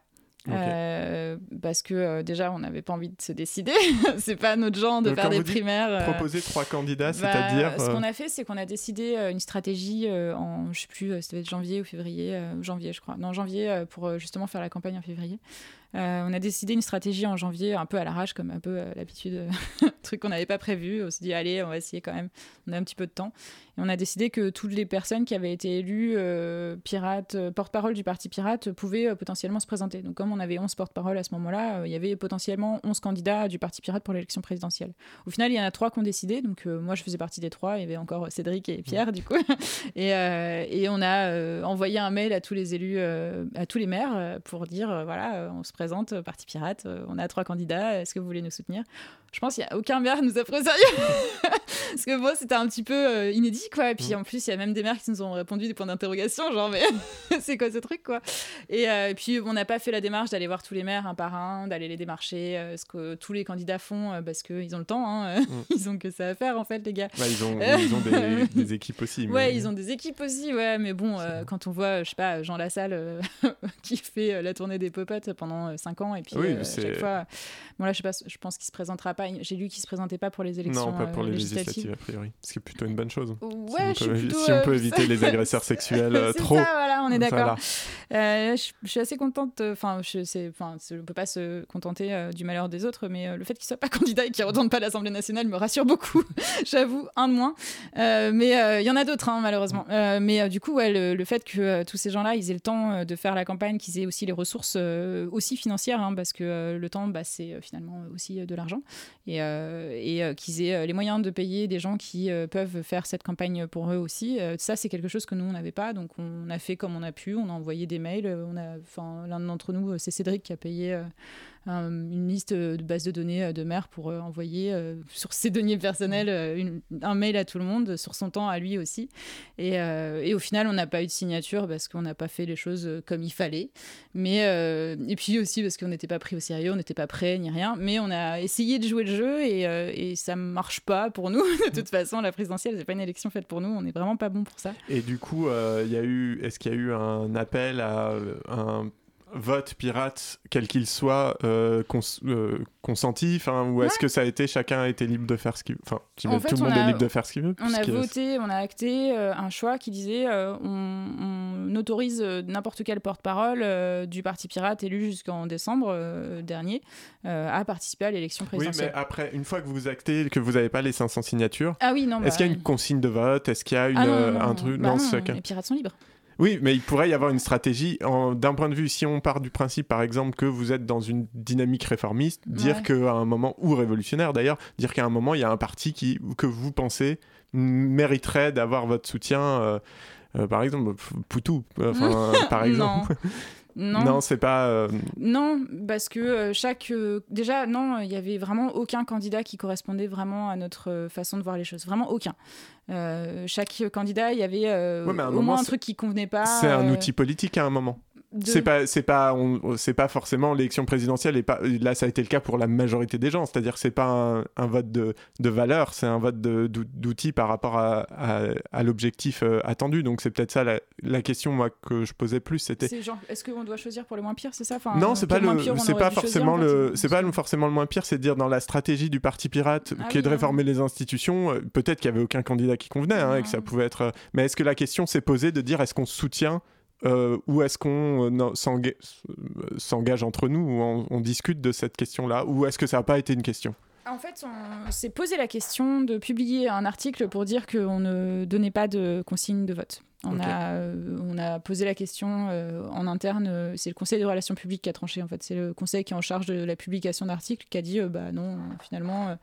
Euh, parce que euh, déjà, on n'avait pas envie de se décider. c'est pas notre genre de faire des primaires. Euh... Proposer trois candidats, bah, c'est-à-dire. Ce qu'on a fait, c'est qu'on a décidé une stratégie en, je sais plus, c'était janvier ou février, janvier, je crois. Non, janvier, pour justement faire la campagne en février. On a décidé une stratégie en janvier, un peu à l'arrache, comme un peu l'habitude, truc qu'on n'avait pas prévu. On s'est dit, allez, on va essayer quand même. On a un petit peu de temps. Et on a décidé que toutes les personnes qui avaient été élues euh, pirates, euh, porte-parole du parti pirate, pouvaient euh, potentiellement se présenter. Donc, comme on avait 11 porte-parole à ce moment-là, il y avait potentiellement 11 candidats du parti pirate pour l'élection présidentielle. Au final, il y en a trois qui ont décidé. Donc, moi, je faisais partie des trois. Il y avait encore Cédric et Pierre, du coup. et, et, on a envoyé un mail à tous les élus, à tous les maires, pour dire voilà, on se présente, parti pirate, on a trois candidats, est-ce que vous voulez nous soutenir? Je pense qu'il n'y a aucun maire nous a pris au sérieux. Parce que moi, c'était un petit peu inédit quoi. Et puis mm. en plus, il y a même des mères qui nous ont répondu des points d'interrogation, genre, mais c'est quoi ce truc, quoi? Euh, et, puis, on n'a pas fait la démarche d'aller voir tous les maires un par un, d'aller les démarcher, euh, ce que tous les candidats font, euh, parce qu'ils ont le temps, hein, mm. ils ont que ça à faire, en fait, les gars. ils ont, ils ont des, équipes aussi. Ouais, ils ont des équipes aussi, ouais, mais bon, quand on voit, je sais pas, Jean Lassalle qui fait la tournée des popotes pendant 5 ans, et puis chaque fois. Bon, là, je sais pas, je pense qu'il se présentera pas. J'ai lu qu'il se présentait pas pour les élections. Non, pas pour les législatives, a priori. Ce qui est plutôt une bonne chose ouais, si, on peut, si on peut éviter les agresseurs sexuels euh, trop. Ça, voilà, on est d'accord. Euh, je, suis assez contente. Enfin, je enfin, on peut pas se contenter euh, du malheur des autres, mais le fait qu'il soit pas candidat et qu'il retourne pas à l'Assemblée nationale me rassure beaucoup. J'avoue, un de moins. mais il y en a d'autres, hein, malheureusement. mais du coup, ouais, le, fait que tous ces gens-là, ils aient le temps de faire la campagne, qu'ils aient aussi les ressources aussi financières, hein, parce que le temps, bah, c'est finalement aussi de l'argent, et, et qu'ils aient les moyens de payer des gens qui peuvent faire cette campagne pour eux aussi. Euh, ça, c'est quelque chose que nous, on n'avait pas. Donc, on a fait comme on a pu. On a envoyé des mails. On a, l'un d'entre nous, c'est Cédric qui a payé une liste de base de données de maire pour envoyer sur ses deniers personnels un mail à tout le monde, sur son temps à lui aussi. Et, et au final, on n'a pas eu de signature parce qu'on n'a pas fait les choses comme il fallait. Mais, et puis aussi parce qu'on n'était pas pris au sérieux, on n'était pas prêt ni rien. Mais on a essayé de jouer le jeu et, et ça marche pas pour nous. de toute façon, la présidentielle, c'est pas une élection faite pour nous. On n'est vraiment pas bon pour ça. Et du coup, il y a eu, est-ce qu'il y a eu un appel à un vote pirate, quel qu'il soit, euh, euh, consenti Ou est-ce que ça a été, chacun a été libre de faire ce qu'il veut Enfin, tout le monde est libre de faire ce qu'il veut. On a voté, on a acté euh, un choix qui disait on, autorise n'importe quel porte-parole du Parti pirate élu jusqu'en décembre dernier à participer à l'élection présidentielle. Oui, mais après, une fois que vous actez que vous n'avez pas les 500 signatures, ah oui, non, est-ce qu'il y a bah, une consigne de vote? Est-ce qu'il y a une, ah un truc? Bah non, les pirates sont libres. Oui, mais il pourrait y avoir une stratégie. D'un point de vue, si on part du principe, par exemple, que vous êtes dans une dynamique réformiste, dire qu'à un moment, ou révolutionnaire d'ailleurs, dire qu'à un moment, il y a un parti qui, que vous pensez mériterait d'avoir votre soutien. Euh, euh, par exemple, Poutou, euh, par exemple. Non, non c'est pas. Euh, non, parce que euh, chaque. Euh, déjà, non, il y avait vraiment aucun candidat qui correspondait vraiment à notre façon de voir les choses. Vraiment aucun. chaque candidat, il y avait au moins un truc qui convenait pas. C'est un outil politique à un moment. C'est pas, c'est pas, c'est pas forcément l'élection présidentielle et pas. Là, ça a été le cas pour la majorité des gens. C'est-à-dire, c'est pas un, vote de, de valeur, c'est un vote d'outils par rapport à, à, l'objectif euh, attendu. Donc, c'est peut-être ça la, question moi que je posais plus. C'était. Est-ce qu'on doit choisir pour le moins pire, c'est ça? Enfin, Non, c'est pas le, c'est pas forcément le, c'est pas forcément le moins pire. C'est de dire dans la stratégie du parti pirate ah qui est de réformer les institutions. Euh, peut-être qu'il y avait aucun candidat qui convenait hein, et que ça pouvait être. Euh, mais est-ce que la question s'est posée de dire est-ce qu'on soutient euh, ou est-ce qu'on euh, s'engage entre nous ou on, discute de cette question-là Ou est-ce que ça n'a pas été une question? En fait, on s'est posé la question de publier un article pour dire qu'on ne donnait pas de consigne de vote. On, a, euh, on a posé la question en interne, c'est le Conseil de relations publiques qui a tranché en fait, c'est le Conseil qui est en charge de la publication d'articles qui a dit bah non, finalement,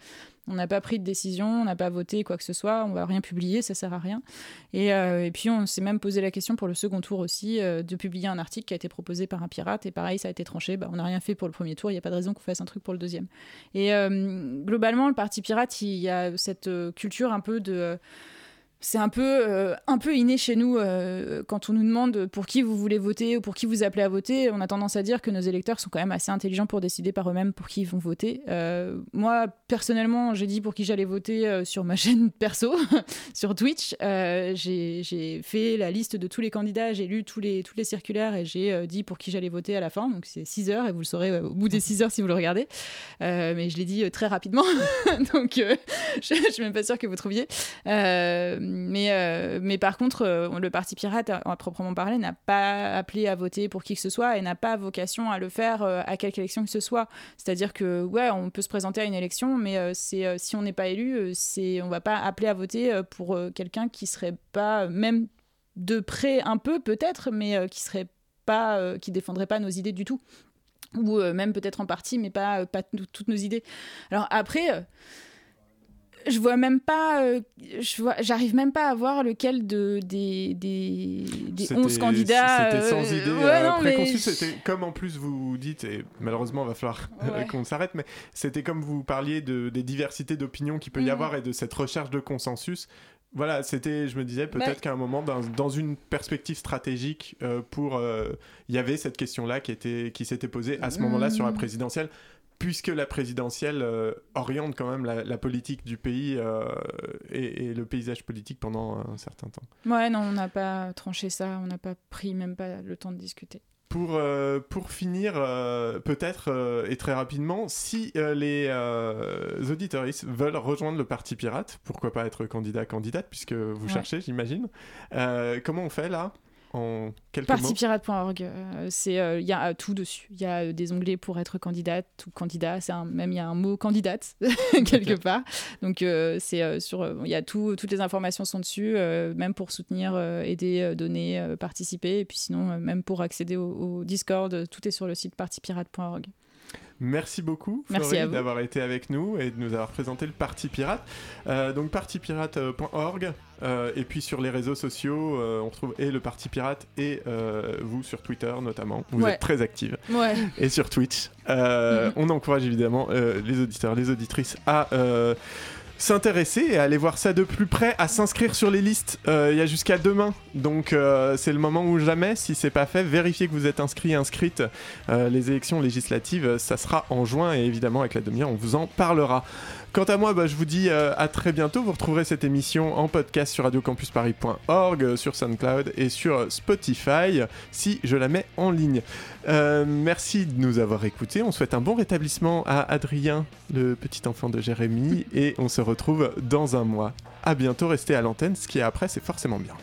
on n'a pas pris de décision, on n'a pas voté quoi que ce soit, on va rien publier, ça sert à rien. Et, euh, puis on s'est même posé la question pour le second tour aussi euh, de publier un article qui a été proposé par un pirate et pareil ça a été tranché. Bah, on n'a rien fait pour le premier tour, il n'y a pas de raison qu'on fasse un truc pour le deuxième. Et euh, globalement le parti pirate, il y a cette culture un peu de c'est un peu, euh, un peu inné chez nous euh, quand on nous demande pour qui vous voulez voter ou pour qui vous appelez à voter. On a tendance à dire que nos électeurs sont quand même assez intelligents pour décider par eux-mêmes pour qui ils vont voter. Euh, moi, personnellement, j'ai dit pour qui j'allais voter sur ma chaîne perso, sur Twitch. j'ai fait la liste de tous les candidats, j'ai lu tous les, toutes les circulaires et j'ai dit pour qui j'allais voter à la fin. Donc c'est 6 heures et vous le saurez au bout des 6 heures si vous le regardez. mais je l'ai dit très rapidement. Donc je ne suis même pas sûre que vous trouviez mais par contre, euh, le Parti pirate, à, proprement parler, n'a pas appelé à voter pour qui que ce soit et n'a pas vocation à le faire euh, à quelque élection que ce soit. C'est-à-dire que, ouais, on peut se présenter à une élection, mais c'est si on n'est pas élu, c'est on va pas appeler à voter pour quelqu'un qui serait pas, même de près un peu peut-être, mais qui serait pas, qui défendrait pas nos idées du tout ou même peut-être en partie, mais pas, pas toutes nos idées. Alors après, je vois même pas, euh, je vois, j'arrive même pas à voir lequel de, des, des, des 11 candidats. C'était sans euh, idée euh, préconçue, c'était comme en plus vous dites, et malheureusement il va falloir qu'on s'arrête, mais c'était comme vous parliez de, des diversités d'opinions qu'il peut y mhm. avoir et de cette recherche de consensus. Voilà, c'était, je me disais peut-être bah qu'à un moment, dans, dans, une perspective stratégique, pour, il y avait cette question-là qui était, qui s'était posée à ce moment-là sur la mhm. présidentielle puisque la présidentielle euh, oriente quand même la, politique du pays euh, et, le paysage politique pendant un certain temps. Ouais, non, on n'a pas tranché ça, on n'a pas pris même pas le temps de discuter. Pour, euh, pour finir, peut-être et très rapidement, si les auditeurs veulent rejoindre le Parti Pirate, pourquoi pas être candidat-candidate, puisque vous cherchez, j'imagine, comment on fait là? En quelques Partipirate.org, euh, euh, il y a euh, tout dessus. Il y a des onglets pour être candidate ou candidat. C'est même il y a un mot candidate quelque part. Donc c'est sur il y a tout, toutes les informations sont dessus, même pour soutenir, aider, donner, participer. Et puis sinon même pour accéder au, au, Discord, tout est sur le site partipirate.org. Merci beaucoup d'avoir été avec nous et de nous avoir présenté le Parti Pirate. Euh, donc partipirate.org euh, et puis sur les réseaux sociaux, euh, on retrouve et le Parti Pirate et euh, vous sur Twitter notamment. Vous Ouais. êtes très active. Ouais. et sur Twitch. Euh, Mhm. On encourage évidemment euh, les auditeurs, les auditrices à euh, s'intéresser et aller voir ça de plus près, à s'inscrire sur les listes. Euh, Il y a jusqu'à demain, donc euh, c'est le moment ou jamais. Si c'est pas fait, vérifiez que vous êtes inscrit, inscrite. Euh, les élections législatives, ça sera en juin et évidemment avec la demi-heure, on vous en parlera. Quant à moi, bah, je vous dis euh, à très bientôt. Vous retrouverez cette émission en podcast sur radiocampusparis.org, euh, sur SoundCloud et sur Spotify si je la mets en ligne. Euh, merci de nous avoir écoutés. On souhaite un bon rétablissement à Adrien, le petit enfant de Jérémy, et on se retrouve dans un mois. À bientôt, restez à l'antenne. Ce qui est après, c'est forcément bien.